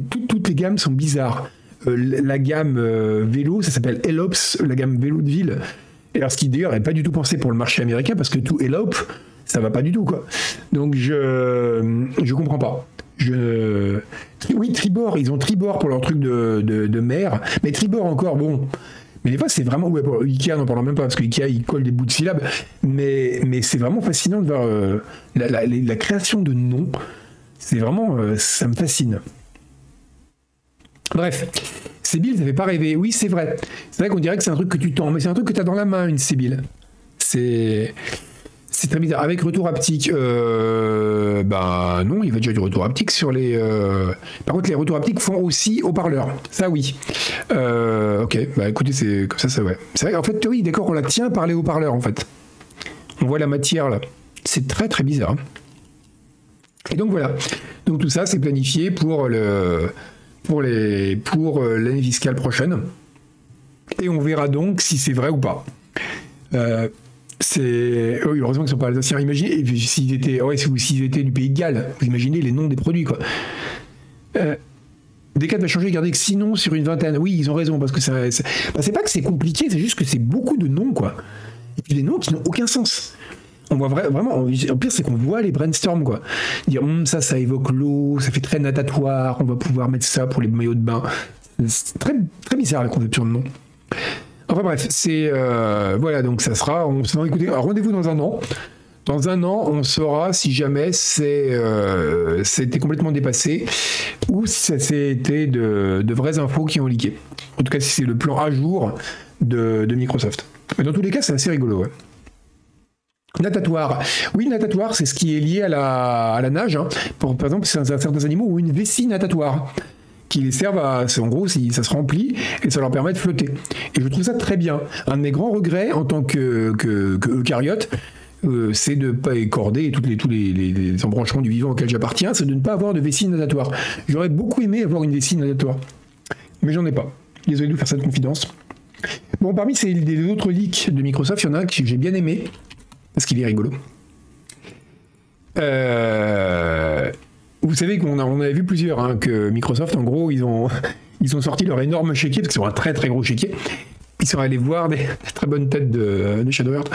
toutes les gammes sont bizarres. Euh, la gamme euh, vélo, ça s'appelle Elops, la gamme vélo de ville. Et alors, ce qui d'ailleurs n'est pas du tout pensé pour le marché américain, parce que tout Elop, ça va pas du tout, quoi. Donc, je je comprends pas. Je... Oui, Tribord, ils ont Tribord pour leur truc de, de, mer, mais Tribord encore, bon. Mais des fois, c'est vraiment. Ouais, Ikea, n'en parlons même pas, parce que Ikea, il colle des bouts de syllabes. Mais, mais c'est vraiment fascinant de voir la, la, la, création de noms c'est vraiment, euh, ça me fascine. Bref, Sébile, ça fait pas rêver. Oui, c'est vrai. C'est vrai qu'on dirait que c'est un truc que tu tends, mais c'est un truc que tu as dans la main, une Sébile. C'est. C'est très bizarre. Avec retour haptique, euh, bah non, il va déjà du retour haptique sur les. Euh, par contre, les retours haptiques font aussi haut-parleur. Ça, oui. Euh, ok, bah écoutez, c'est comme ça. C'est vrai, en fait, oui, d'accord, on la tient par les haut-parleurs, en fait. On voit la matière là. C'est très très bizarre. Et donc voilà. Donc tout ça, c'est planifié pour le pour les pour euh, l'année fiscale prochaine. Et on verra donc si c'est vrai ou pas. C'est oui, heureusement qu'ils sont pas alsaciens. Imaginez s'ils étaient ouais, s'ils étaient du pays de Galles. Vous imaginez les noms des produits quoi. Euh, Descartes va changer, garder que six noms sur une vingtaine. Oui, ils ont raison parce que ça, c'est bah, pas que c'est compliqué, c'est juste que c'est beaucoup de noms quoi. Et puis des noms qui n'ont aucun sens on voit vraiment, en pire, c'est qu'on voit les brainstorms, quoi. Dire, hum, ça, ça évoque l'eau, ça fait très natatoire, on va pouvoir mettre ça pour les maillots de bain. C'est très, très bizarre la conception de nom. Enfin bref, c'est. Euh, voilà, donc ça sera. Écoutez, rendez-vous dans un an. Dans un an, on saura si jamais c'est euh, c'était complètement dépassé ou si c'était de, de vraies infos qui ont leaké. En tout cas, si c'est le plan à jour de, Microsoft. Mais dans tous les cas, c'est assez rigolo. Natatoire. Oui, natatoire, c'est ce qui est lié à la, à la nage. Hein. Pour, par exemple, certains animaux ou une vessie natatoire qui les servent à. En gros, ça se remplit et ça leur permet de flotter. Et je trouve ça très bien. Un de mes grands regrets en tant que, eucaryote, euh, c'est de ne pas écorder les, tous les, embranchements du vivant auquel j'appartiens, c'est de ne pas avoir de vessie natatoire. J'aurais beaucoup aimé avoir une vessie natatoire, mais j'en ai pas. Désolé de vous faire cette confidence. Bon, parmi ces, autres leaks de Microsoft, il y en a un que j'ai bien aimé, parce qu'il est rigolo. Euh, vous savez qu'on on avait vu plusieurs, hein, que Microsoft, en gros, ils ont, ils ont sorti leur énorme chéquier, parce qu'ils ont un très très gros chéquier. Ils sont allés voir des, très bonnes têtes de, de Shadowheart,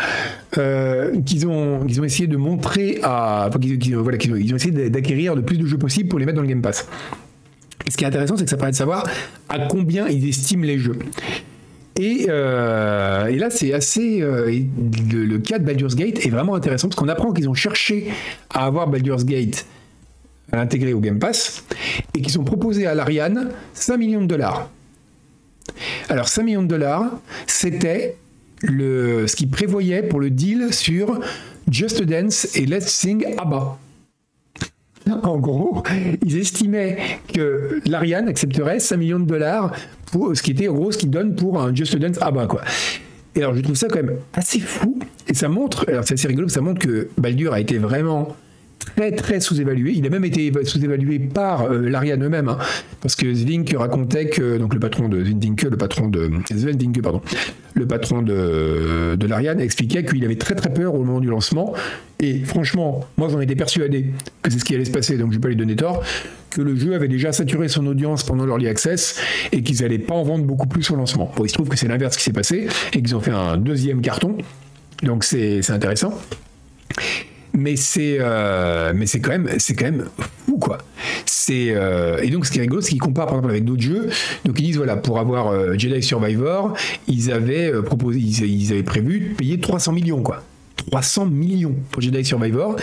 euh, qu'ils ont, ont essayé de montrer à. qu'ils, voilà, ont, ont essayé d'acquérir le plus de jeux possible pour les mettre dans le Game Pass. Et ce qui est intéressant, c'est que ça permet de savoir à combien ils estiment les jeux. Et, euh, là, c'est assez. Euh, le, le, cas de Baldur's Gate est vraiment intéressant parce qu'on apprend qu'ils ont cherché à avoir Baldur's Gate intégré au Game Pass et qu'ils ont proposé à l'Ariane 5 millions de dollars. Alors 5 millions de dollars, c'était le, ce qu'ils prévoyaient pour le deal sur Just Dance et Let's Sing ABBA. En gros, ils estimaient que l'Ariane accepterait 5 millions de dollars pour ce qui était en gros ce qu'ils donnent pour un Just Dance ABBA quoi. Et alors je trouve ça quand même assez fou et ça montre, alors c'est assez rigolo, ça montre que Baldur a été vraiment très très sous-évalué. Il a même été sous-évalué par euh, l'Ariane eux-mêmes, hein, parce que Zvink racontait que donc le patron de Zvindinke, le patron de Zvindinke, pardon, le patron de, de l'Ariane expliquait qu'il avait très très peur au moment du lancement. Et franchement, moi j'en étais persuadé que c'est ce qui allait se passer, donc je vais pas lui donner tort, que le jeu avait déjà saturé son audience pendant l'early access et qu'ils n'allaient pas en vendre beaucoup plus au lancement. Bon, il se trouve que c'est l'inverse qui s'est passé et qu'ils ont fait un deuxième carton, donc c'est intéressant mais c'est euh, mais c'est quand même c'est quand même fou quoi. C'est euh, et donc ce qui est rigolo, c'est qu'ils comparent par exemple avec d'autres jeux. Donc ils disent voilà pour avoir euh, Jedi Survivor, ils avaient proposé, ils, avaient prévu de payer 300 millions quoi. 300 millions pour Jedi Survivor.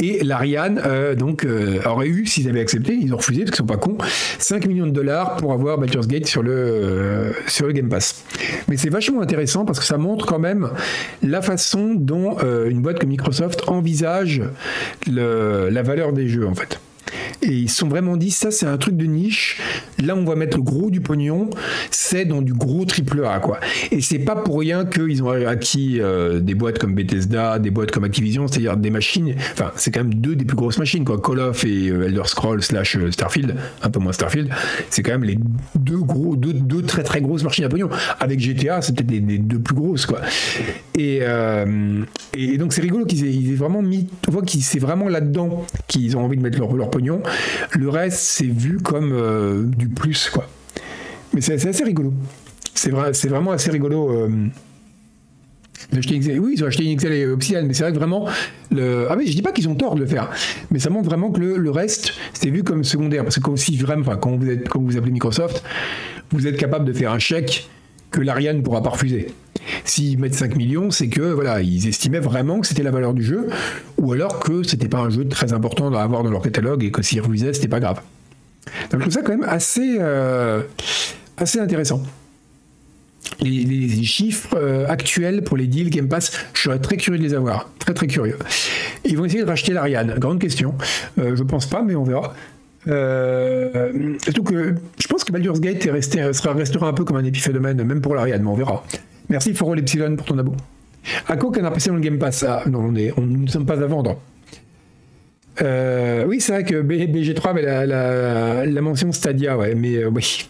Et l'Ariane, euh, donc, euh, aurait eu, s'ils avaient accepté, ils ont refusé parce qu'ils sont pas cons, 5 millions de dollars pour avoir Baldur's Gate sur le, euh, sur le Game Pass. Mais c'est vachement intéressant parce que ça montre quand même la façon dont une boîte comme Microsoft envisage le, la valeur des jeux, en fait. Et ils sont vraiment dit, ça c'est un truc de niche. Là, on va mettre le gros du pognon. C'est dans du gros triple A, quoi. Et c'est pas pour rien qu'ils ont acquis euh, des boîtes comme Bethesda, des boîtes comme Activision, c'est-à-dire des machines. Enfin, c'est quand même deux des plus grosses machines, quoi. Call of et euh, Elder Scrolls slash euh, Starfield, un peu moins Starfield. C'est quand même les deux gros, deux, deux, très très grosses machines à pognon. Avec GTA, c'est peut-être les, deux plus grosses, quoi. Et, et donc c'est rigolo qu'ils aient, vraiment mis. On voit qu'ils c'est vraiment là-dedans qu'ils ont envie de mettre leur, leur pognon. Le reste, c'est vu comme euh, du plus, quoi. Mais c'est assez rigolo. C'est vrai, vraiment assez rigolo. Euh, oui, ils ont acheté une et Obsidian, mais c'est vrai que vraiment. Ah oui, je dis pas qu'ils ont tort de le faire, mais ça montre vraiment que le, reste, c'est vu comme secondaire. Parce que aussi, vraiment, quand vous, êtes, quand vous appelez Microsoft, vous êtes capable de faire un chèque que l'Ariane ne pourra pas refuser. S'ils mettent 5 millions, c'est que voilà, ils estimaient vraiment que c'était la valeur du jeu, ou alors que c'était pas un jeu très important à avoir dans leur catalogue et que s'ils refusaient, c'était pas grave. Donc je trouve ça quand même assez, euh, assez intéressant. Les, chiffres euh, actuels pour les deals Game Pass, je serais très curieux de les avoir. Très très curieux. Ils vont essayer de racheter l'Ariane. Grande question. Euh, je pense pas, mais on verra. Euh, surtout que je pense que Baldur's Gate est resté, sera, restera un peu comme un épiphénomène, même pour l'Ariane, mais on verra. Merci Foro Epsilon pour ton abo. À quoi qu'un apprécié dans le Game Pass ah, Non, on est, nous ne sommes pas à vendre. Euh, oui, c'est vrai que BG3 avait la, mention Stadia, ouais, mais euh, oui.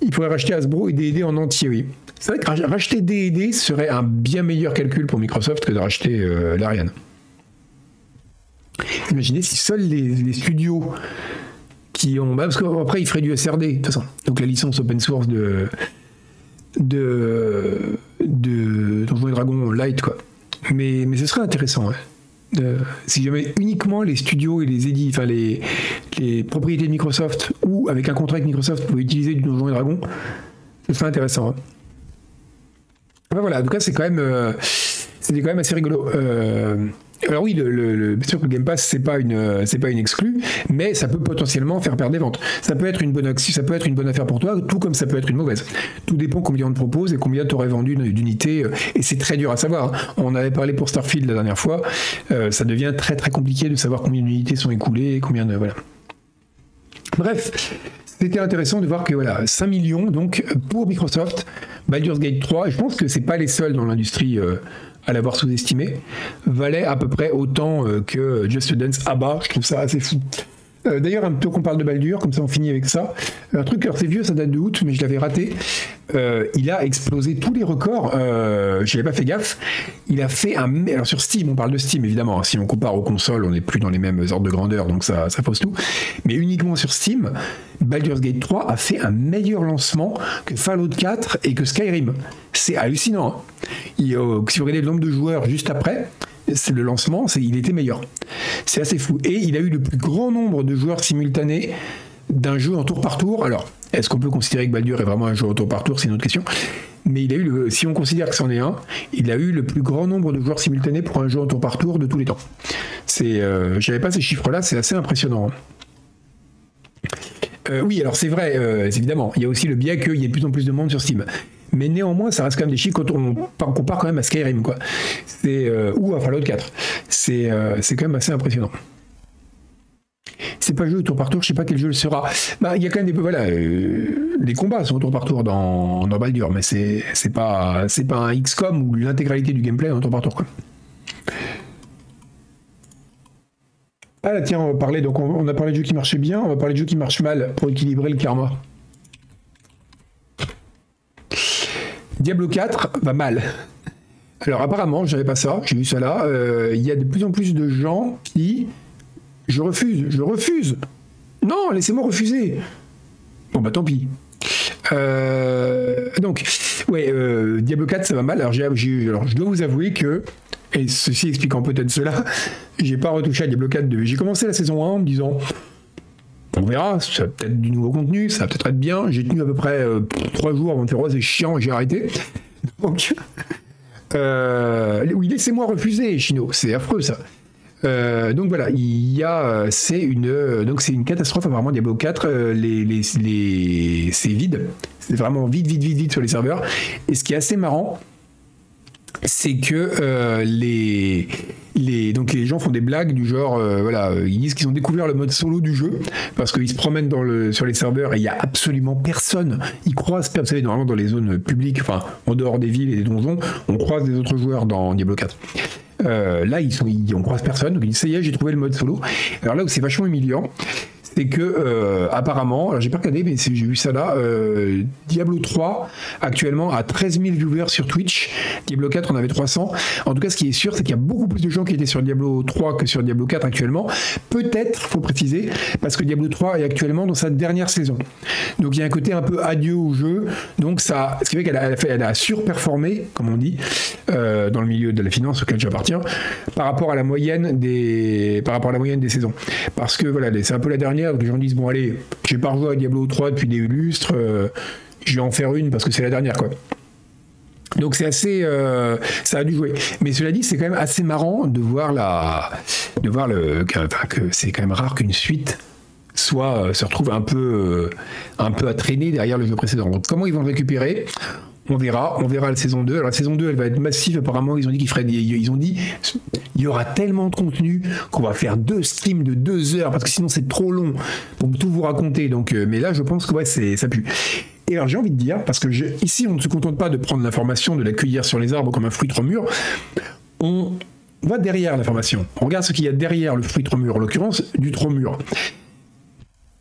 Il pourrait racheter Hasbro et D&D en entier, oui. C'est vrai que racheter D&D serait un bien meilleur calcul pour Microsoft que de racheter l'Ariane. Imaginez si seuls les, studios qui ont. Bah, parce qu'après, ils feraient du SRD, de toute façon. Donc la licence open source de. de. de Donjons et Dragons Light, quoi. Mais, mais ce serait intéressant, ouais. si jamais uniquement les studios et les édits, enfin les, les propriétés de Microsoft ou avec un contrat avec Microsoft pouvaient utiliser du Donjons et Dragons, ce serait intéressant. voilà, en tout cas, c'est quand même, euh, c'était quand même assez rigolo. Euh, alors oui, le, bien sûr que le Game Pass c'est pas une c'est pas une exclue, mais ça peut potentiellement faire perdre des ventes. Ça peut être une bonne ça peut être une bonne affaire pour toi, tout comme ça peut être une mauvaise. Tout dépend combien on te propose et combien tu aurais vendu d'unités. Euh, et c'est très dur à savoir. On avait parlé pour Starfield la dernière fois. Euh, ça devient très très compliqué de savoir combien d'unités sont écoulées, combien de voilà. Bref, c'était intéressant de voir que voilà, 5 millions donc pour Microsoft, Baldur's Gate 3, et je pense que c'est pas les seuls dans l'industrie euh, à l'avoir sous-estimé, valait à peu près autant euh, que Just Dance Abba, je trouve ça assez fou. Euh, d'ailleurs, un peu qu'on parle de Baldur, comme ça on finit avec ça. Un truc, c'est vieux, ça date de août, mais je l'avais raté. Euh, il a explosé tous les records. Euh, je n'avais pas fait gaffe. Il a fait un. Alors sur Steam, on parle de Steam évidemment. Si on compare aux consoles, on n'est plus dans les mêmes ordres de grandeur, donc ça, ça pose tout. Mais uniquement sur Steam, Baldur's Gate 3 a fait un meilleur lancement que Fallout 4 et que Skyrim. C'est hallucinant. Hein. si vous regardez le nombre de joueurs juste après, c'est le lancement, il était meilleur. C'est assez fou. Et il a eu le plus grand nombre de joueurs simultanés d'un jeu en tour par tour. Alors, est-ce qu'on peut considérer que Baldur est vraiment un jeu en tour par tour? C'est une autre question. Mais il a eu, si on considère que c'en est un, il a eu le plus grand nombre de joueurs simultanés pour un jeu en tour par tour de tous les temps. C'est, euh, j'avais pas ces chiffres-là, c'est assez impressionnant. Euh, oui, alors c'est vrai, euh, évidemment. Il y a aussi le biais qu'il y ait de plus en plus de monde sur Steam. Mais néanmoins, ça reste quand même des chiffres quand on, compare quand même à Skyrim, quoi. C'est, euh, ou à Fallout 4. C'est, c'est quand même assez impressionnant. C'est pas jeu tour par tour, je sais pas quel jeu le sera. Bah, il y a quand même des voilà, les combats sont tour par tour dans, dans Baldur, mais c'est, c'est pas c'est pas un XCOM où l'intégralité du gameplay est en tour par tour. Ah tiens, on va parler, donc on, a parlé de jeux qui marchaient bien, on va parler de jeux qui marchent mal pour équilibrer le karma. Diablo 4 va mal. Alors apparemment, je n'avais pas ça, j'ai vu ça là, euh, il y a de plus en plus de gens qui... Je refuse, je refuse. Non, laissez-moi refuser. Bon bah tant pis. Euh, donc, ouais, euh, Diablo 4 ça va mal. Alors, alors je dois vous avouer que et ceci expliquant peut-être cela, j'ai pas retouché à Diablo 4 2. J'ai commencé la saison 1 en me disant on verra, ça va peut-être du nouveau contenu, ça va peut-être être bien. J'ai tenu à peu près 3 euh, jours avant de faire oh, c'est chiant, j'ai arrêté. Donc, euh, oui, laissez-moi refuser, Chino, c'est affreux ça. Euh, donc voilà, il y a, c'est une, donc c'est une catastrophe apparemment Diablo 4. les, les, les c'est vide, c'est vraiment vide, vide, vide, vide sur les serveurs. Et ce qui est assez marrant, c'est que euh, les, donc les gens font des blagues du genre, euh, voilà, ils disent qu'ils ont découvert le mode solo du jeu parce qu'ils se promènent sur les serveurs et il y a absolument personne. Ils croisent, vous savez, normalement dans les zones publiques, enfin en dehors des villes et des donjons, on croise des autres joueurs dans Diablo 4. Euh, là, ils sont, ils, on croise personne, donc ils disent ça y est, j'ai trouvé le mode solo. Alors là où c'est vachement humiliant, c'est que euh, apparemment, j'ai pas regardé, mais j'ai vu ça là, euh, Diablo 3 actuellement a 13 000 viewers sur Twitch, Diablo 4 on avait 300. En tout cas, ce qui est sûr, c'est qu'il y a beaucoup plus de gens qui étaient sur Diablo 3 que sur Diablo 4 actuellement. Peut-être, faut préciser, parce que Diablo 3 est actuellement dans sa dernière saison. Donc il y a un côté un peu adieu au jeu. Donc ça, ce qui fait qu'elle a, elle a surperformé, comme on dit, euh, dans le milieu de la finance auquel j'appartiens, par rapport à la moyenne des, par rapport à la moyenne des saisons. Parce que voilà, c'est un peu la dernière que les gens disent bon allez, j'ai pas rejoué à Diablo 3 depuis des lustres, euh, je vais en faire une parce que c'est la dernière quoi. Donc c'est assez, euh, ça a dû jouer. Mais cela dit, c'est quand même assez marrant de voir la, de voir le, que, c'est quand même rare qu'une suite soit euh, se retrouve un peu, un peu à traîner derrière le jeu précédent. Donc comment ils vont récupérer? On verra, on verra la saison 2. Alors la saison 2, elle va être massive. Apparemment, ils ont dit qu'ils ils ont dit, il y aura tellement de contenu qu'on va faire deux streams de deux heures parce que sinon c'est trop long pour tout vous raconter. Donc, euh, mais là, je pense que ouais, c'est, ça pue. Et alors j'ai envie de dire, parce que ici, on ne se contente pas de prendre l'information, de la cueillir sur les arbres comme un fruit trop mûr. On va derrière l'information. On regarde ce qu'il y a derrière le fruit trop mûr, en l'occurrence du trop mûr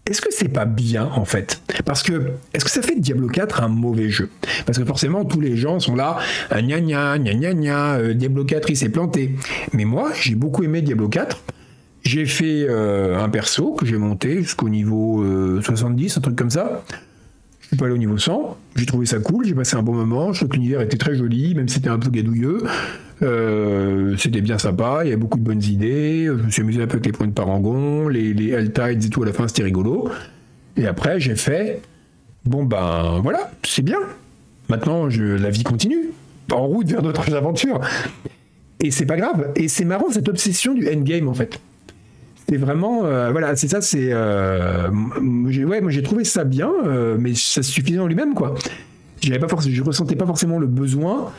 est-ce que c'est pas bien en fait? Parce que est-ce que ça fait Diablo 4 un mauvais jeu? Parce que forcément tous les gens sont là, ah, gna gna gna gna gna, euh, Diablo 4 il s'est planté. Mais moi j'ai beaucoup aimé Diablo 4. J'ai fait euh, un perso que j'ai monté jusqu'au niveau 70, euh, un truc comme ça. Je suis pas allé au niveau 100. J'ai trouvé ça cool, j'ai passé un bon moment. Je trouve que l'univers était très joli, même si c'était un peu gadouilleux. Euh, c'était bien sympa, il y avait beaucoup de bonnes idées. Je me suis amusé un peu avec les points de parangon, les, les Tides et tout à la fin, c'était rigolo. Et après, j'ai fait bon ben voilà, c'est bien. Maintenant, je, la vie continue, en route vers d'autres aventures. Et c'est pas grave. Et c'est marrant cette obsession du endgame en fait. C'est vraiment, euh, voilà, c'est ça, c'est, euh, ouais, moi j'ai trouvé ça bien, mais ça suffisait en lui-même quoi. J'avais pas je ressentais pas forcément le besoin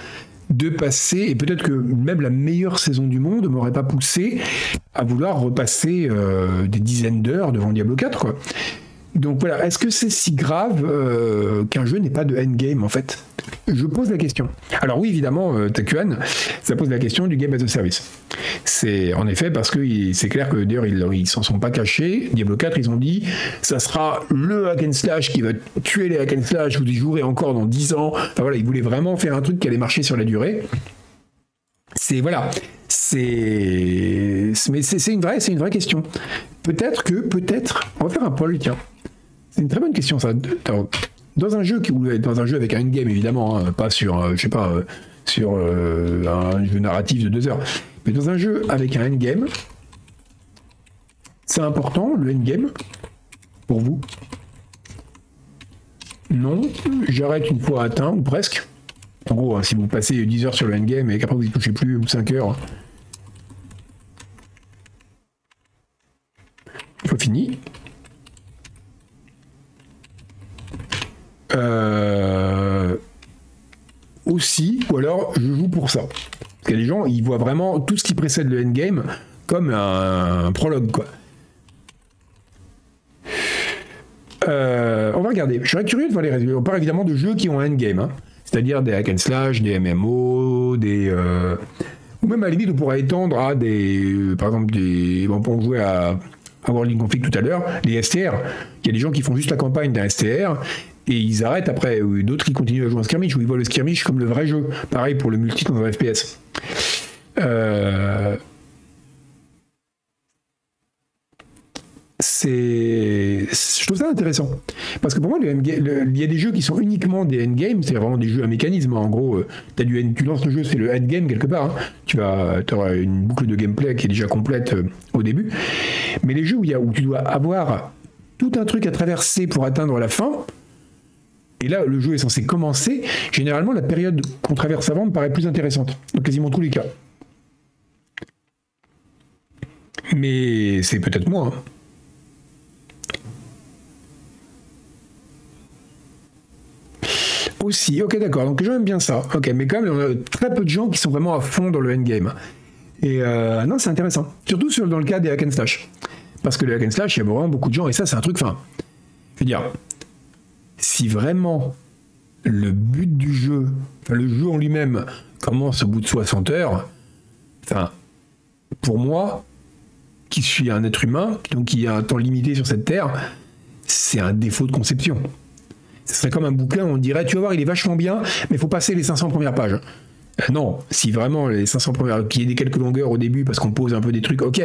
de passer, et peut-être que même la meilleure saison du monde ne m'aurait pas poussé à vouloir repasser euh, des dizaines d'heures devant Diablo 4. Quoi. Donc voilà, est-ce que c'est si grave euh, qu'un jeu n'ait pas de endgame en fait? Je pose la question. Alors oui, évidemment, euh, ça pose la question du game as a service. C'est en effet parce que c'est clair que d'ailleurs ils, ils s'en sont pas cachés. Diablo 4, ils ont dit ça sera le hack and slash qui va tuer les hack and slash, vous y jouerez encore dans 10 ans. Enfin voilà, ils voulaient vraiment faire un truc qui allait marcher sur la durée. C'est voilà, c'est mais c'est une vraie c'est une vraie question. Peut-être que peut-être on va faire un poil tiens. C'est une très bonne question ça. Dans un jeu qui dans un jeu avec un endgame évidemment, hein, pas sur euh, je sais pas euh, sur euh, un jeu narratif de deux heures, mais dans un jeu avec un endgame, c'est important le endgame pour vous? Non, j'arrête une fois atteint ou presque. En gros, hein, si vous passez 10 heures sur le endgame et qu'après vous n'y touchez plus, ou 5 heures, il faut fini. Euh, aussi, ou alors je joue pour ça. Parce a des gens, ils voient vraiment tout ce qui précède le endgame comme un, prologue, quoi. Euh, on va regarder. Je serais curieux de voir les résultats. On parle évidemment de jeux qui ont un endgame. Hein c'est-à-dire des hack and slash, des MMO, des euh, ou même à la limite on pourrait étendre à des, par exemple des, bon, on jouait à, à World Conflict tout à l'heure, les STR. Il y a des gens qui font juste la campagne d'un STR et ils arrêtent après, ou d'autres qui continuent à jouer en skirmish, où ils voient le skirmish comme le vrai jeu. Pareil pour le multi dans un FPS. Euh, c'est je trouve ça intéressant parce que pour moi il y a des jeux qui sont uniquement des endgames c'est vraiment des jeux à mécanisme en gros euh, tu lances le jeu c'est le endgame quelque part hein. tu vas auras une boucle de gameplay qui est déjà complète euh, au début mais les jeux où tu dois avoir tout un truc à traverser pour atteindre la fin et là le jeu est censé commencer généralement la période qu'on traverse avant me paraît plus intéressante dans quasiment tous les cas mais c'est peut-être moi hein. Aussi, ok, d'accord. Donc j'aime bien ça. Ok, mais quand même, on a très peu de gens qui sont vraiment à fond dans le endgame. Et euh, non, c'est intéressant. Surtout sur, dans le cas des hack and slash. Parce que le hack and slash, il y a vraiment beaucoup de gens, et ça, c'est un truc, enfin, je veux dire, si vraiment le but du jeu, le jeu en lui-même commence au bout de 60 heures, enfin, pour moi, qui suis un être humain, donc qui a un temps limité sur cette terre, c'est un défaut de conception. Ce serait comme un bouquin, on dirait, tu vas voir, il est vachement bien, mais il faut passer les 500 premières pages. Euh, non, si vraiment les 500 premières, qu'il y ait des quelques longueurs au début parce qu'on pose un peu des trucs, ok,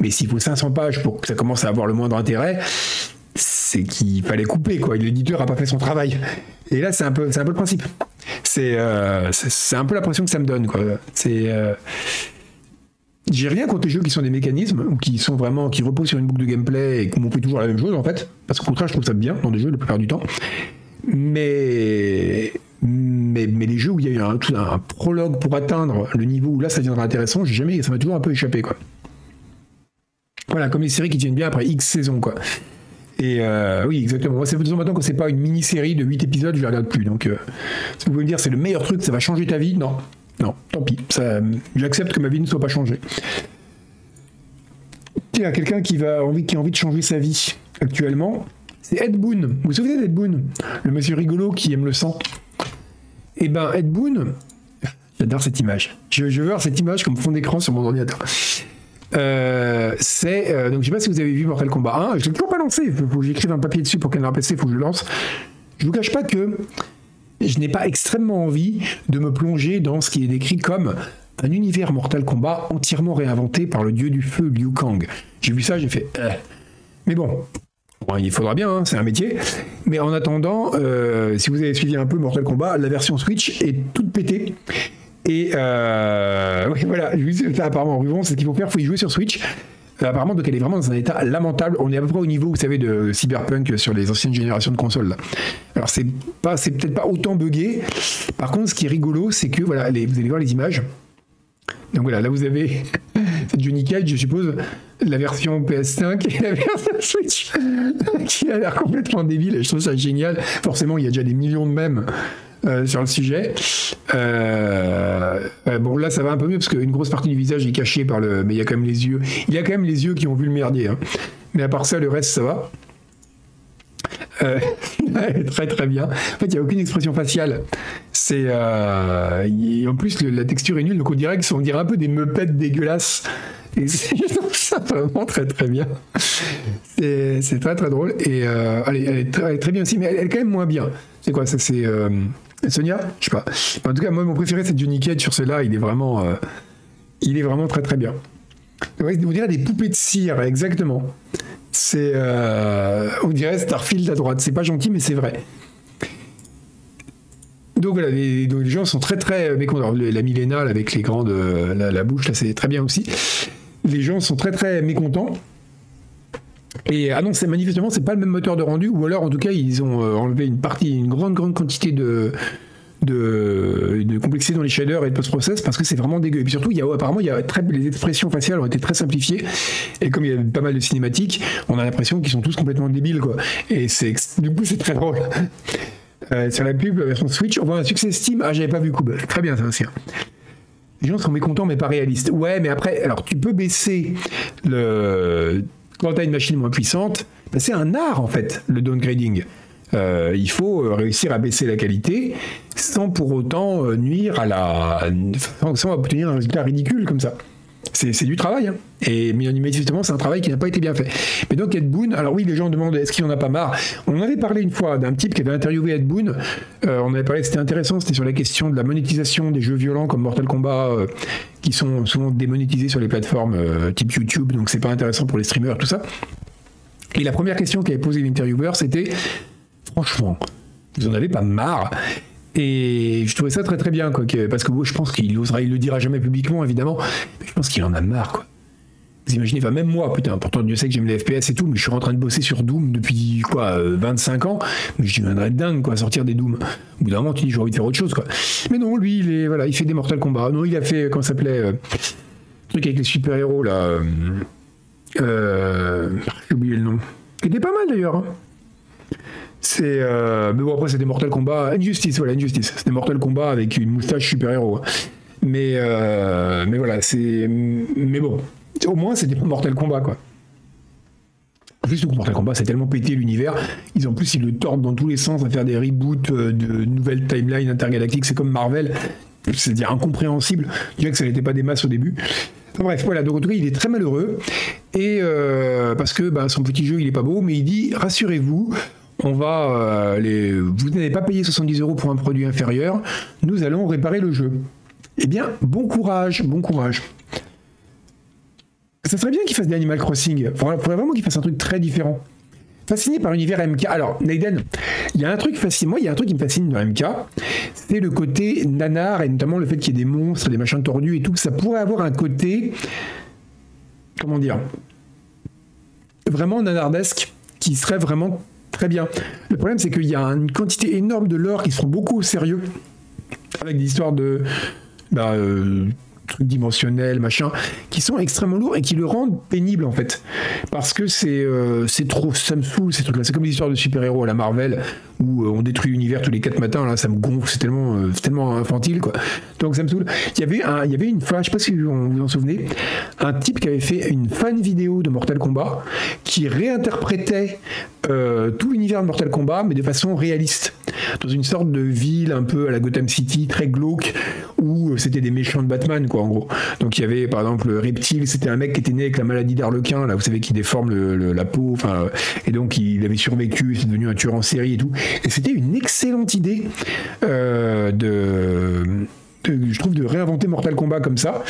mais s'il faut 500 pages pour que ça commence à avoir le moindre intérêt, c'est qu'il fallait couper, quoi. L'éditeur a pas fait son travail. Et là, c'est un peu, c'est un peu le principe. C'est, euh, c'est un peu l'impression que ça me donne, quoi. C'est, euh, j'ai rien contre les jeux qui sont des mécanismes ou qui sont vraiment qui reposent sur une boucle de gameplay et où on fait toujours la même chose en fait. Parce qu'au contraire, je trouve ça bien dans des jeux la plupart du temps. Mais, mais, mais les jeux où il y a eu un, prologue pour atteindre le niveau où là ça deviendra intéressant, jamais, ça m'a toujours un peu échappé quoi. Voilà, comme les séries qui tiennent bien après X saisons quoi. Et euh, oui, exactement. C'est maintenant que c'est pas une mini-série de 8 épisodes, je la regarde plus. Donc, euh, vous pouvez me dire c'est le meilleur truc, ça va changer ta vie, non. Non, tant pis. J'accepte que ma vie ne soit pas changée. A quelqu'un qui, va, envie, qui a envie de changer sa vie actuellement. C'est Ed Boon. Vous vous souvenez d'Ed Boon Le monsieur rigolo qui aime le sang? Eh ben, Ed Boon, j'adore cette image. Je, veux voir cette image comme fond d'écran sur mon ordinateur. Euh, c'est euh, donc je sais pas si vous avez vu Mortal Kombat 1. Je l'ai toujours pas lancé. Faut que j'écrive un papier dessus pour qu'elle PC. Il faut que je le lance. Je vous cache pas que je n'ai pas extrêmement envie de me plonger dans ce qui est décrit comme un univers Mortal Kombat entièrement réinventé par le dieu du feu Liu Kang. J'ai vu ça, j'ai fait. Euh. Mais bon, il faudra bien, hein, c'est un métier. Mais en attendant, euh, si vous avez suivi un peu Mortal Kombat, la version Switch est toute pétée. Et euh, oui, voilà, apparemment, Rubon, c'est ce qu'il faut faire, il faut y jouer sur Switch. Euh, apparemment, donc elle est vraiment dans un état lamentable. On est à peu près au niveau, vous savez, de Cyberpunk sur les anciennes générations de consoles. Alors c'est pas, peut-être pas autant buggé. Par contre, ce qui est rigolo, c'est que voilà, vous allez voir les images. Donc voilà, là vous avez Johnny Cage, je suppose, la version PS5 et la version Switch, qui a l'air complètement débile. Je trouve ça génial. Forcément, il y a déjà des millions de mèmes euh, sur le sujet. Euh, bon, là, ça va un peu mieux parce qu'une grosse partie du visage est cachée par le. Mais il y a quand même les yeux. Il y a quand même les yeux qui ont vu le merdier. Hein. Mais à part ça, le reste, ça va. Euh, très très bien. En fait, il n'y a aucune expression faciale. C'est euh, en plus la texture est nulle, donc on dirait que on dirait un peu des meupettes dégueulasses. Et je ça vraiment très très bien. C'est très très drôle et euh, elle, est, très, bien aussi, mais elle, est quand même moins bien. C'est quoi ça C'est Sonia? Je sais pas. En tout cas, moi mon préféré c'est Johnny Cage sur celle-là. Il est vraiment, il est vraiment très très bien. on dirait des poupées de cire, exactement. C'est, euh, on dirait Starfield à droite. C'est pas gentil, mais c'est vrai. Donc voilà, les, gens sont très très mécontents. La Milena avec les grandes, euh, la, bouche là, c'est très bien aussi. Les gens sont très très mécontents. Et ah non, c'est manifestement c'est pas le même moteur de rendu, ou alors en tout cas ils ont euh, enlevé une partie, une grande grande quantité de de, complexité dans les shaders et de post-process parce que c'est vraiment dégueu. Et puis surtout, il y a, apparemment, il y a très, les expressions faciales ont été très simplifiées. Et comme il y a pas mal de cinématiques, on a l'impression qu'ils sont tous complètement débiles, quoi. Et c'est, du coup, c'est très drôle. Euh, sur la pub, version Switch, on voit un succès Steam. Ah, j'avais pas vu coup. Très bien, ça aussi. Les gens sont mécontents, mais pas réalistes. Ouais, mais après, alors tu peux baisser le. Quand tu as une machine moins puissante, ben, c'est un art en fait, le downgrading. Euh, il faut euh, réussir à baisser la qualité sans pour autant euh, nuire à la. sans obtenir un résultat ridicule comme ça. C'est du travail. Hein. Et, manifestement, c'est un travail qui n'a pas été bien fait. Mais donc, Ed Boon, alors oui, les gens demandent est-ce qu'il en a pas marre? On avait parlé une fois d'un type qui avait interviewé Ed Boon. on avait parlé, c'était intéressant, c'était sur la question de la monétisation des jeux violents comme Mortal Kombat, qui sont souvent démonétisés sur les plateformes type YouTube, donc c'est pas intéressant pour les streamers, tout ça. Et la première question qu'avait posée l'intervieweur, c'était franchement, vous en avez pas marre? Et je trouvais ça très très bien, quoi, parce que je pense qu'il osera, il le dira jamais publiquement, évidemment, mais je pense qu'il en a marre, quoi. Vous imaginez, enfin, même moi, putain, pourtant Dieu sait que j'aime les FPS et tout, mais je suis en train de bosser sur Doom depuis, quoi, 25 euh, ans, mais je deviendrais dingue, quoi, sortir des Doom. Au bout d'un moment, tu dis, j'ai envie de faire autre chose, quoi. Mais non, lui, il, est, voilà, il fait des Mortal Kombat. Non, il a fait, comment ça s'appelait, euh, truc avec les super-héros, là. Euh, euh, j'ai oublié le nom. Qui était pas mal, d'ailleurs, hein. C'est euh, mais bon après c'est des Mortal Kombat Injustice voilà Injustice c'est Mortal Kombat avec une moustache super héros hein. mais euh, mais voilà c'est mais bon au moins c'est des Mortal Kombat quoi en plus, Mortal Kombat, c'est tellement pété l'univers. Ils en plus, ils le tordent dans tous les sens à faire des reboots euh, de nouvelles timelines intergalactiques. C'est comme Marvel. C'est-à-dire incompréhensible. Je dirais que ça n'était pas des masses au début. bref, voilà. Donc, en tout cas, il est très malheureux. Et parce que bah, son petit jeu, il est pas beau. Mais il dit rassurez-vous, on va euh, les... vous n'allez pas payer 70 euros pour un produit inférieur, nous allons réparer le jeu. Eh bien, bon courage, bon courage. Ça serait bien qu'il fasse des Animal Crossing. Il faudrait vraiment qu'il fasse un truc très différent. Fasciné par l'univers MK. Alors, Naiden, il y a un truc fascinant. Moi, il y a un truc qui me fascine dans MK. C'est le côté nanar et notamment le fait qu'il y ait des monstres, des machins tordus et tout. Ça pourrait avoir un côté. Comment dire Vraiment nanardesque qui serait vraiment très bien. Le problème, c'est qu'il y a une quantité énorme de lore qui prend beaucoup au sérieux, avec des histoires de. Bah, euh, dimensionnels, machin, qui sont extrêmement lourds et qui le rendent pénible en fait. Parce que c'est euh, trop, ça me saoule ces trucs-là. C'est comme les histoires de super-héros à la Marvel où euh, on détruit l'univers tous les quatre matins. Là, ça me gonfle, c'est tellement, euh, tellement infantile quoi. Donc ça me saoule. Il y avait un, il y avait une fois, je sais pas si vous vous en souvenez, un type qui avait fait une fan vidéo de Mortal Kombat qui réinterprétait tout l'univers de Mortal Kombat mais de façon réaliste dans une sorte de ville un peu à la Gotham City très glauque où c'était des méchants de Batman quoi en gros. Donc il y avait par exemple Reptile, c'était un mec qui était né avec la maladie d'Arlequin, là vous savez qui déforme la peau, enfin et donc il avait survécu, c'est devenu un tueur en série et tout. Et c'était une excellente idée euh, de, je trouve, de réinventer Mortal Kombat comme ça.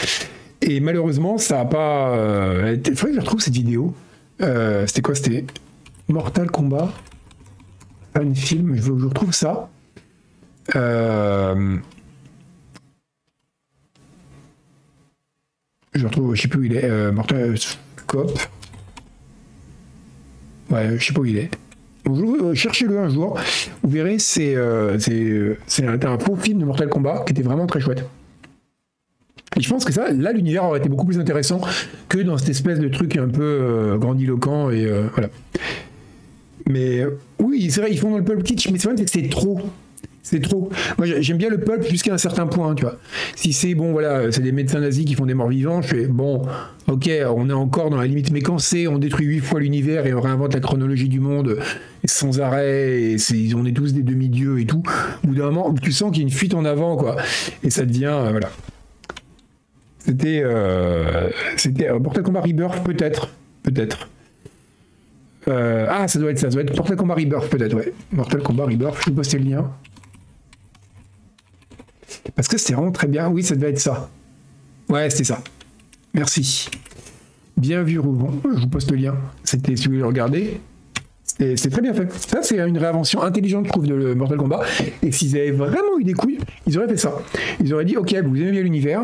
Et malheureusement, ça a pas. Euh, il faudrait que je retrouve cette vidéo. Euh, c'était quoi C'était Mortal Kombat, un film. Je, je retrouve ça. Euh, Je retrouve, je sais plus où il est. Mortal Cop. Ouais, je sais pas où il est. Euh, cherchez-le un jour. Vous verrez, c'est euh, un, faux film de Mortal Kombat qui était vraiment très chouette. Et je pense que ça, là, l'univers aurait été beaucoup plus intéressant que dans cette espèce de truc un peu euh, grandiloquent et voilà. Mais oui, c'est vrai, ils font dans le pulp kitsch, mais c'est vrai que c'est trop. C'est trop. Moi, j'aime bien le pulp jusqu'à un certain point, tu vois. Si c'est bon, voilà, c'est des médecins nazis qui font des morts vivants, je fais bon, ok, on est encore dans la limite, mais quand c'est, on détruit huit fois l'univers et on réinvente la chronologie du monde sans arrêt, et on est tous des demi-dieux et tout, au bout d'un moment, tu sens qu'il y a une fuite en avant, quoi. Et ça devient, euh, voilà. C'était, euh, c'était euh, Mortal Kombat Rebirth, peut-être, peut-être. Euh, ah, ça doit être ça, ça doit être Mortal Kombat Rebirth, peut-être, ouais. Mortal Kombat Rebirth, je vais poster le lien. Parce que c'était vraiment très bien. Oui, ça devait être ça. Ouais, c'était ça. Merci. Bien vu, Rougon. Je vous poste le lien. C'était, si vous voulez le regarder, c'est très bien fait. Ça, c'est une réinvention intelligente, je trouve, de Mortal Kombat. Et s'ils avaient vraiment eu des couilles, ils auraient fait ça. Ils auraient dit, ok, vous aimez bien l'univers,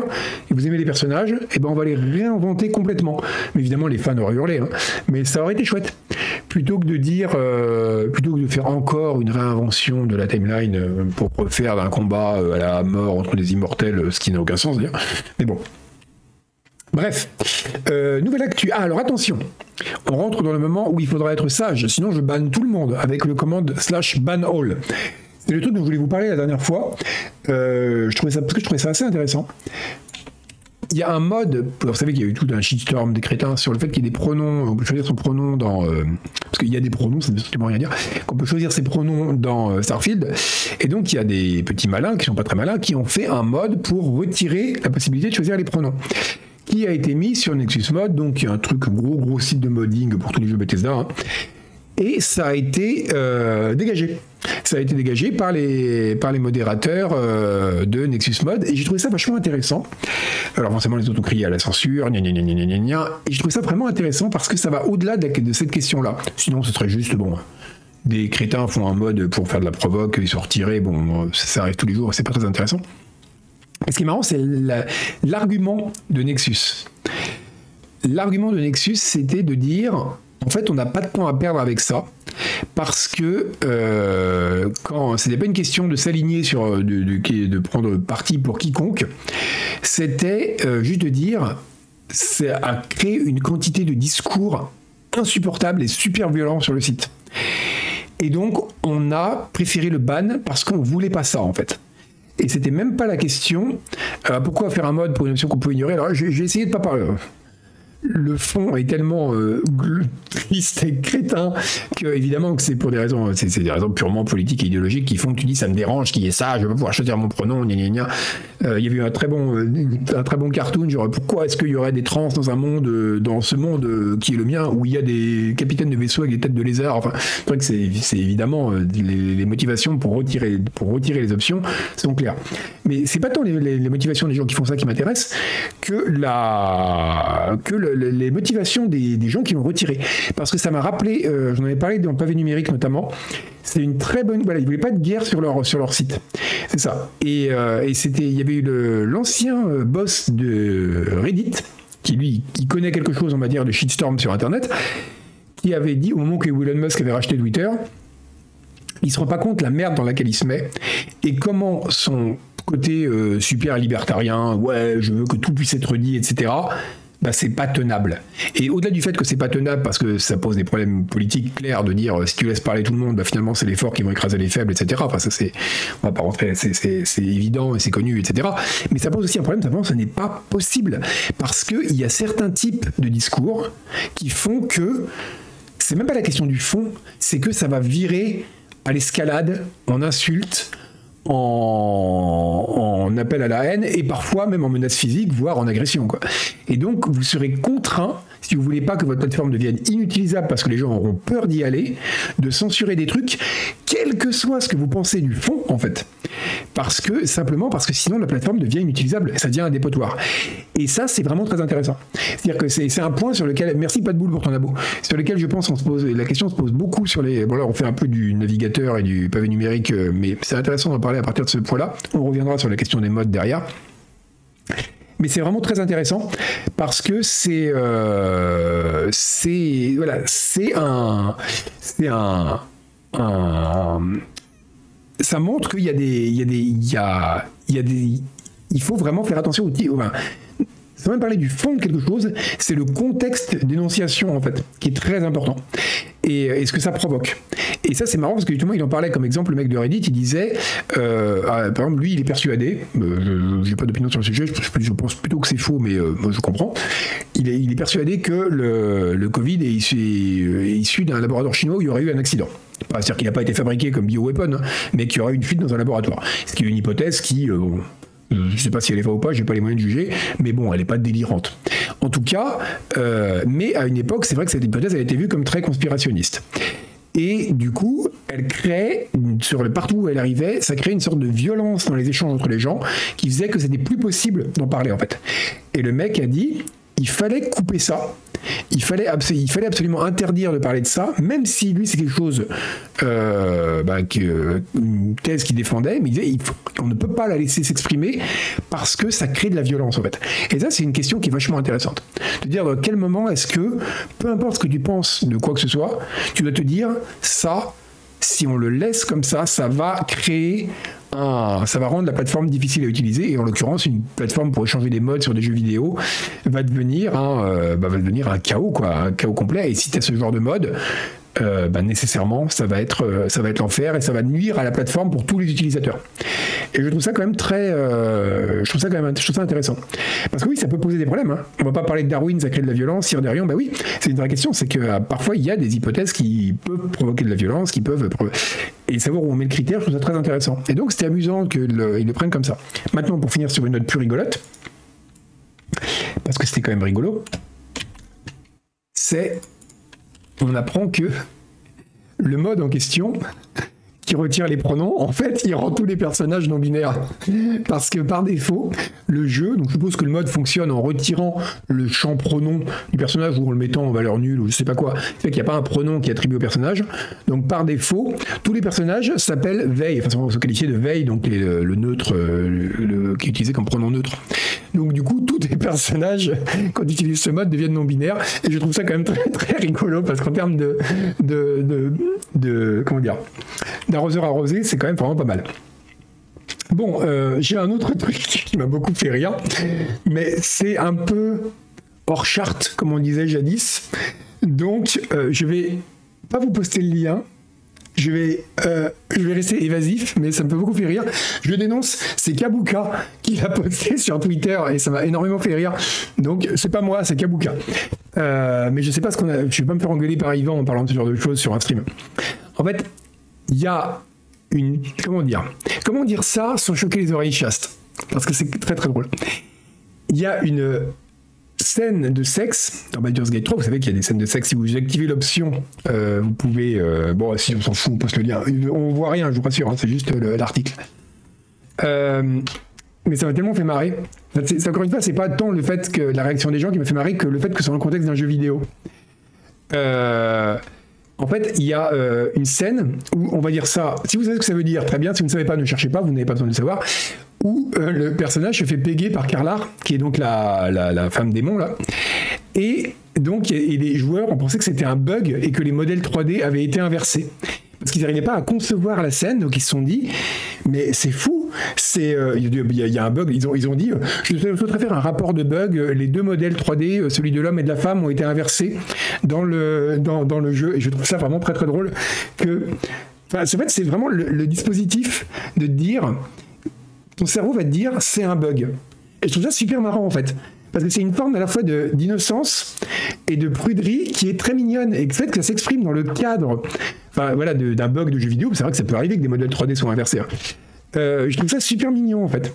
et vous aimez les personnages, et ben on va les réinventer complètement. Mais évidemment, les fans auraient hurlé, hein. mais ça aurait été chouette. Plutôt que de dire, euh, plutôt que de faire encore une réinvention de la timeline euh, pour faire d'un combat euh, à la mort entre des immortels, ce qui n'a aucun sens. Mais bon. Bref, nouvelle actu. Ah, alors attention, on rentre dans le moment où il faudra être sage, sinon je banne tout le monde avec le commande slash ban all. C'est le truc dont je voulais vous parler la dernière fois. Euh, je trouvais ça, parce que je trouvais ça assez intéressant. Il y a un mode, vous savez qu'il y a eu tout un shitstorm des crétins sur le fait qu'il y ait des pronoms, on peut choisir son pronom dans. Euh, parce qu'il y a des pronoms, ça ne veut absolument rien dire, qu'on peut choisir ses pronoms dans euh, Starfield. Et donc il y a des petits malins qui sont pas très malins qui ont fait un mode pour retirer la possibilité de choisir les pronoms qui a été mis sur Nexus Mod, donc un truc, un gros gros site de modding pour tous les jeux Bethesda. Hein. Et ça a été euh, dégagé. Ça a été dégagé par les, par les modérateurs euh, de Nexus Mod. Et j'ai trouvé ça vachement intéressant. Alors forcément, les autres ont crié à la censure, gna gna gna gna gna. Et j'ai trouvé ça vraiment intéressant parce que ça va au-delà de, de, cette question-là. Sinon, ce serait juste, bon, des crétins font un mode pour faire de la provoque, ils sont retirés. Bon, ça arrive tous les jours, c'est pas très intéressant. Ce qui est marrant, c'est l'argument de Nexus. L'argument de Nexus, c'était de dire, en fait, on n'a pas de temps à perdre avec ça, parce que euh, quand c'était pas une question de s'aligner sur, de, de, prendre parti pour quiconque, c'était euh, juste de dire, c'est à créer une quantité de discours insupportable et super violent sur le site. Et donc, on a préféré le ban parce qu'on voulait pas ça, en fait. Et c'était même pas la question. Euh, pourquoi faire un mode pour une option qu'on peut ignorer? Alors j'ai essayé de pas parler le fond est tellement euh, triste et crétin que évidemment que c'est pour des raisons c'est des raisons purement politiques et idéologiques qui font que tu dis ça me dérange qui est ça je veux pas pouvoir choisir mon pronom gna gna gna. Euh, il y avait un très bon euh, un très bon cartoon genre pourquoi est-ce qu'il y aurait des trans dans un monde dans ce monde qui est le mien où il y a des capitaines de vaisseaux avec des têtes de lézard? Enfin c'est c'est évidemment les, motivations pour retirer pour retirer les options sont claires. Mais c'est pas tant les, les, motivations des gens qui font ça qui m'intéressent que la que le, les motivations des, gens qui ont retiré. Parce que ça m'a rappelé, euh, j'en avais parlé dans pavé numérique notamment, c'est une très bonne. Voilà, ils voulaient pas de guerre sur leur, sur leur site. C'est ça. Et, euh, c'était, il y avait eu l'ancien euh, boss de Reddit, qui lui, qui connaît quelque chose, on va dire, de shitstorm sur Internet, qui avait dit au moment que Elon Musk avait racheté Twitter, il se rend pas compte la merde dans laquelle il se met et comment son côté super libertarien, ouais, je veux que tout puisse être dit, etc bah, c'est pas tenable. Et au-delà du fait que c'est pas tenable parce que ça pose des problèmes politiques clairs de dire euh, si tu laisses parler tout le monde, bah, finalement c'est les forts qui vont écraser les faibles, etc. Enfin, ça c'est, on va pas rentrer, c'est évident et c'est connu, etc. Mais ça pose aussi un problème, simplement, ce n'est pas possible parce qu'il y a certains types de discours qui font que c'est même pas la question du fond, c'est que ça va virer à l'escalade, en insulte, en, appel à la haine et parfois même en menace physique, voire en agression. Et donc, vous serez contraint, si vous voulez pas que votre plateforme devienne inutilisable parce que les gens auront peur d'y aller, de censurer des trucs, quel que soit ce que vous pensez du fond, en fait. Parce que, simplement parce que sinon la plateforme devient inutilisable, ça devient un dépotoir. Et ça, c'est vraiment très intéressant. C'est-à-dire que c'est un point sur lequel, merci pas pour ton abo, sur lequel je pense on se pose, la question se pose beaucoup sur les, bon là on fait un peu du navigateur et du pavé numérique, euh, mais c'est intéressant d'en parler à partir de ce point-là. On reviendra sur la question des modes derrière. Mais c'est vraiment très intéressant parce que c'est euh, c'est voilà c'est un c'est un, ça montre qu'il y a des il y a des il faut vraiment faire attention aux, sans même parler du fond de quelque chose, c'est le contexte d'énonciation en fait, qui est très important. Et, ce que ça provoque. Et ça, c'est marrant parce que justement, il en parlait comme exemple, le mec de Reddit, il disait, euh, ah, par exemple, lui, il est persuadé, euh, j'ai pas d'opinion sur le sujet, je, pense plutôt que c'est faux, mais euh, je comprends. Il est, persuadé que le, Covid est issu, issu d'un laboratoire chinois où il y aurait eu un accident. C'est-à-dire qu'il n'a pas été fabriqué comme bioweapon, hein, mais qu'il y aurait eu une fuite dans un laboratoire. Ce qui est une hypothèse qui, je ne sais pas si elle est vraie ou pas, j'ai pas les moyens de juger, mais bon, elle n'est pas délirante. En tout cas, euh, mais à une époque, c'est vrai que cette hypothèse a été vue comme très conspirationniste. Et du coup, elle crée, sur le partout où elle arrivait, ça crée une sorte de violence dans les échanges entre les gens qui faisait que c'était plus possible d'en parler en fait. Et le mec a dit, il fallait couper ça il fallait, absolument interdire de parler de ça, même si lui c'est quelque chose, euh, bah, thèse qu'il défendait, mais il disait on ne peut pas la laisser s'exprimer parce que ça crée de la violence en fait. Et ça c'est une question qui est vachement intéressante. De dire dans quel moment est-ce que, peu importe ce que tu penses de quoi que ce soit, tu dois te dire ça, si on le laisse comme ça, ça va créer ça va rendre la plateforme difficile à utiliser. Et en l'occurrence, une plateforme pour échanger des modes sur des jeux vidéo va devenir un, euh, bah, va devenir un chaos, quoi, un chaos complet. Et si tu as ce genre de mode, euh, bah, nécessairement, ça va être, euh, ça va être l'enfer et ça va nuire à la plateforme pour tous les utilisateurs. Et je trouve ça quand même très, euh, je trouve ça quand même, je trouve ça intéressant. Parce que oui, ça peut poser des problèmes. Hein. On va pas parler de Darwin, ça crée de la violence, Cyr-Derion, bah oui, c'est une vraie question. C'est que parfois il y a des hypothèses qui peuvent provoquer de la violence, qui peuvent et savoir où on met le critère, je trouve ça très intéressant. Et donc c'était amusant qu'ils le prennent comme ça. Maintenant, pour finir sur une note plus rigolote, parce que c'était quand même rigolo, c'est on apprend que le mode en question qui retire les pronoms, en fait, il rend tous les personnages non binaires. Parce que par défaut, le jeu, donc je suppose que le mode fonctionne en retirant le champ pronom du personnage ou en le mettant en valeur nulle ou je sais pas quoi. C'est qu'il n'y a pas un pronom qui est attribué au personnage. Donc par défaut, tous les personnages s'appellent veille, enfin, sont qualifiés de veille, donc le, neutre, le, qui est utilisé comme pronom neutre. Donc du coup, tous les personnages, quand ils utilisent ce mode, deviennent non binaires. Et je trouve ça quand même très, très rigolo parce qu'en termes de, de, de, de, comment dire, d'arroseur arrosé, c'est quand même vraiment pas mal. Bon, euh, j'ai un autre truc qui m'a beaucoup fait rire, mais c'est un peu hors charte, comme on disait jadis. Donc, euh, je vais pas vous poster le lien, je vais, euh, je vais rester évasif, mais ça me fait beaucoup faire rire. Je dénonce, c'est Kabuka qui l'a posté sur Twitter et ça m'a énormément fait rire. Donc c'est pas moi, c'est Kabuka. Mais je sais pas ce qu'on a. Je vais pas me faire engueuler par Yvan en parlant de ce genre de choses sur un stream. En fait, il y a une. Comment dire Comment dire ça sans choquer les oreilles chastes Parce que c'est très très drôle. Il y a une scène de sexe dans Baldur's Gate 3. Vous savez qu'il y a des scènes de sexe. Si vous activez l'option, euh, vous pouvez. Euh, bon, si on s'en fout, on poste le lien. On voit rien, je vous rassure, hein, c'est juste l'article. Euh, mais ça m'a tellement fait marrer. C'est, encore une fois, c'est pas tant le fait que la réaction des gens qui me fait marrer que le fait que c'est dans le contexte d'un jeu vidéo. En fait, il y a une scène où on va dire ça. Si vous savez ce que ça veut dire, très bien. Si vous ne savez pas, ne cherchez pas, vous n'avez pas besoin de le savoir où euh, le personnage se fait péguer par Carlar, qui est donc la, la, femme démon, là. Et donc, et les joueurs ont pensé que c'était un bug et que les modèles 3D avaient été inversés. Parce qu'ils n'arrivaient pas à concevoir la scène, donc ils se sont dit, mais c'est fou, c'est euh, il y, a un bug. Ils ont, dit, je souhaiterais faire un rapport de bug. Les deux modèles 3D, euh, celui de l'homme et de la femme, ont été inversés dans le, dans, dans le jeu. Et je trouve ça vraiment très très drôle que. Enfin, en fait, c'est vraiment le, le dispositif de dire ton cerveau va te dire c'est un bug. Et je trouve ça super marrant en fait. Parce que c'est une forme à la fois d'innocence et de pruderie qui est très mignonne. Et le fait que ça s'exprime dans le cadre d'un bug de jeu vidéo, c'est vrai que ça peut arriver que des modèles 3D soient inversés. Hein. Euh, je trouve ça super mignon en fait.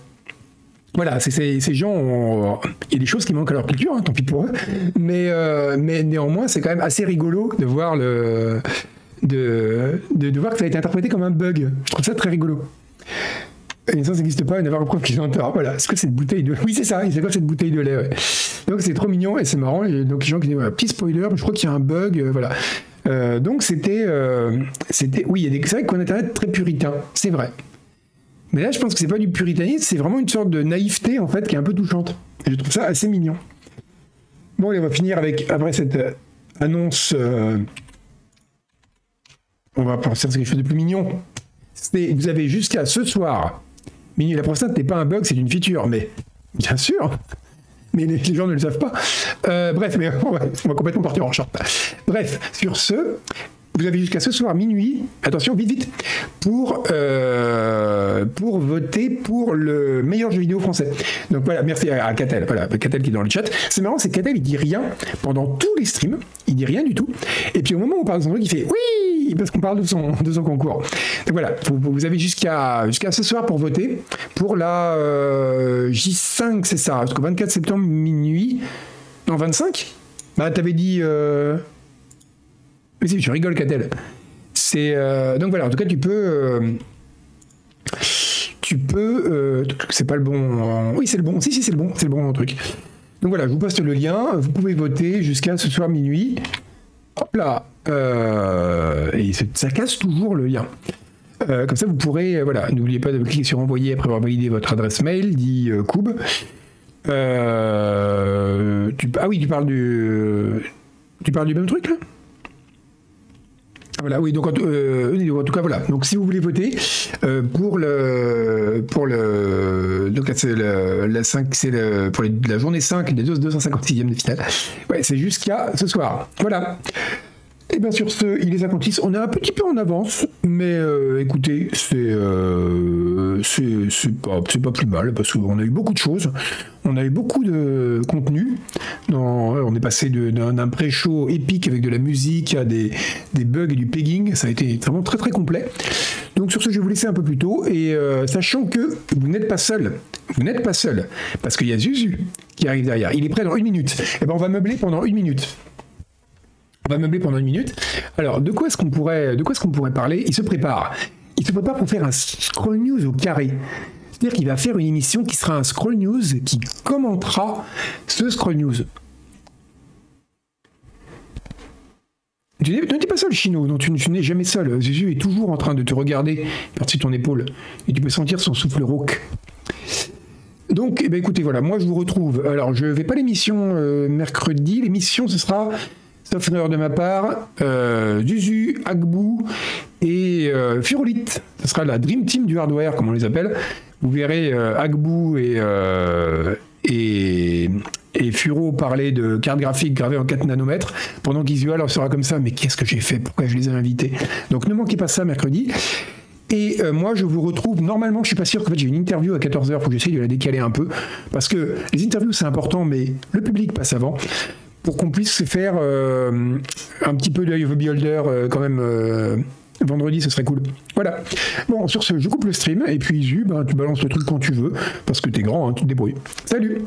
Voilà, ces gens, il y a des choses qui manquent à leur culture, hein, tant pis pour eux, mais, euh, mais néanmoins, c'est quand même assez rigolo de voir le, de, de, voir que ça a été interprété comme un bug. Je trouve ça très rigolo. Une licence n'existe pas, une avoir preuve qu'ils ont tort. Voilà. Est-ce que cette bouteille de. Oui, c'est ça, c'est quoi cette bouteille de lait Donc c'est trop mignon et c'est marrant. donc les gens qui disent, voilà, petit spoiler, je crois qu'il y a un bug, euh, voilà. Euh, donc c'était. Euh, c'était oui, il y a des. C'est vrai qu'on Internet très puritain, c'est vrai. Mais là, je pense que c'est pas du puritanisme, c'est vraiment une sorte de naïveté, en fait, qui est un peu touchante. Et je trouve ça assez mignon. Bon, allez, on va finir avec, après cette annonce. on va penser à quelque chose de plus mignon. Vous avez jusqu'à ce soir la prostate n'est pas un bug, c'est une feature. Mais bien sûr, mais les, gens ne le savent pas. Euh, bref, mais on va, complètement partir en short. Bref, sur ce, vous avez jusqu'à ce soir minuit, attention, vite, vite, pour, euh, pour voter pour le meilleur jeu vidéo français. Donc voilà, merci à Catel, voilà, Catel qui est dans le chat. C'est marrant, c'est Catel, il dit rien pendant tous les streams, il dit rien du tout. Et puis au moment où on parle de son truc, il fait oui, parce qu'on parle de son, de son concours. Donc voilà, vous, avez jusqu'à ce soir pour voter pour la euh, J5, c'est ça, que 24 septembre minuit, non 25 Bah t'avais dit... Euh, mais si, je rigole, Catel. C'est euh, donc voilà. En tout cas, tu peux, euh, tu peux. c'est pas le bon. Oui, c'est le bon. Si, si, c'est le bon. C'est le bon truc. Donc voilà, je vous poste le lien. Vous pouvez voter jusqu'à ce soir minuit. Hop là. Euh, et ça casse toujours le lien. Euh, comme ça, vous pourrez. euh, voilà, n'oubliez pas de cliquer sur envoyer après avoir validé votre adresse mail, dit Koub. Ah oui, tu parles du. Tu parles du même truc là? Voilà, oui, donc en, tout- euh, en tout cas, voilà. Donc si vous voulez voter euh, pour le. Pour le. Donc là, c'est le, la 5, c'est le, pour les- la journée 5 des 256e de finale. Ouais, c'est jusqu'à ce soir. Voilà. Et bien sur ce, il les accomplissent. On est un petit peu en avance, mais euh, écoutez, c'est euh, c'est c'est pas, pas plus mal parce qu'on a eu beaucoup de choses. On a eu beaucoup de contenu. On est passé d'un pré-show épique avec de la musique à des, des bugs et du pegging. Ça a été vraiment très très complet. Donc sur ce, je vais vous laisser un peu plus tôt. Et euh, sachant que vous n'êtes pas seul, vous n'êtes pas seul, parce qu'il y a Zuzu qui arrive derrière. Il est prêt dans une minute. Et ben on va meubler pendant une minute. Va meubler pendant une minute. Alors, de quoi est-ce qu'on pourrait, de quoi est-ce qu'on pourrait parler? Il se prépare. Il se prépare pour faire un scroll news au carré. C'est-à-dire qu'il va faire une émission qui sera un scroll news qui commentera ce scroll news. Tu n'es pas seul, Chino. Non, tu, n'es jamais seul. Jésus est toujours en train de te regarder par-dessus ton épaule. Et tu peux sentir son souffle rauque. Donc, eh ben, écoutez, voilà, moi je vous retrouve. Alors, je vais pas l'émission euh, mercredi. L'émission, ce sera, erreur de ma part, euh, Zuzu, Agbou et euh. Ce sera la Dream Team du hardware, comme on les appelle. Vous verrez euh, Agbou et, euh, et, et Furo parler de cartes graphiques gravées en 4 nanomètres, pendant qu'Isual sera comme ça. Mais qu'est-ce que j'ai fait? Pourquoi je les ai invités? Donc, ne manquez pas ça mercredi. Et euh, moi, je vous retrouve. Normalement, je suis pas sûr qu'en fait j'ai une interview à 14h. Faut que j'essaye de la décaler un peu. Parce que les interviews, c'est important, mais le public passe avant. Pour qu'on puisse se faire euh, un petit peu d'œil of beholder euh, quand même. euh, Vendredi, ce serait cool. Voilà. Bon, sur ce, je coupe le stream. Et puis, Zu, ben, tu balances le truc quand tu veux. Parce que t'es grand, hein, tu te débrouilles. Salut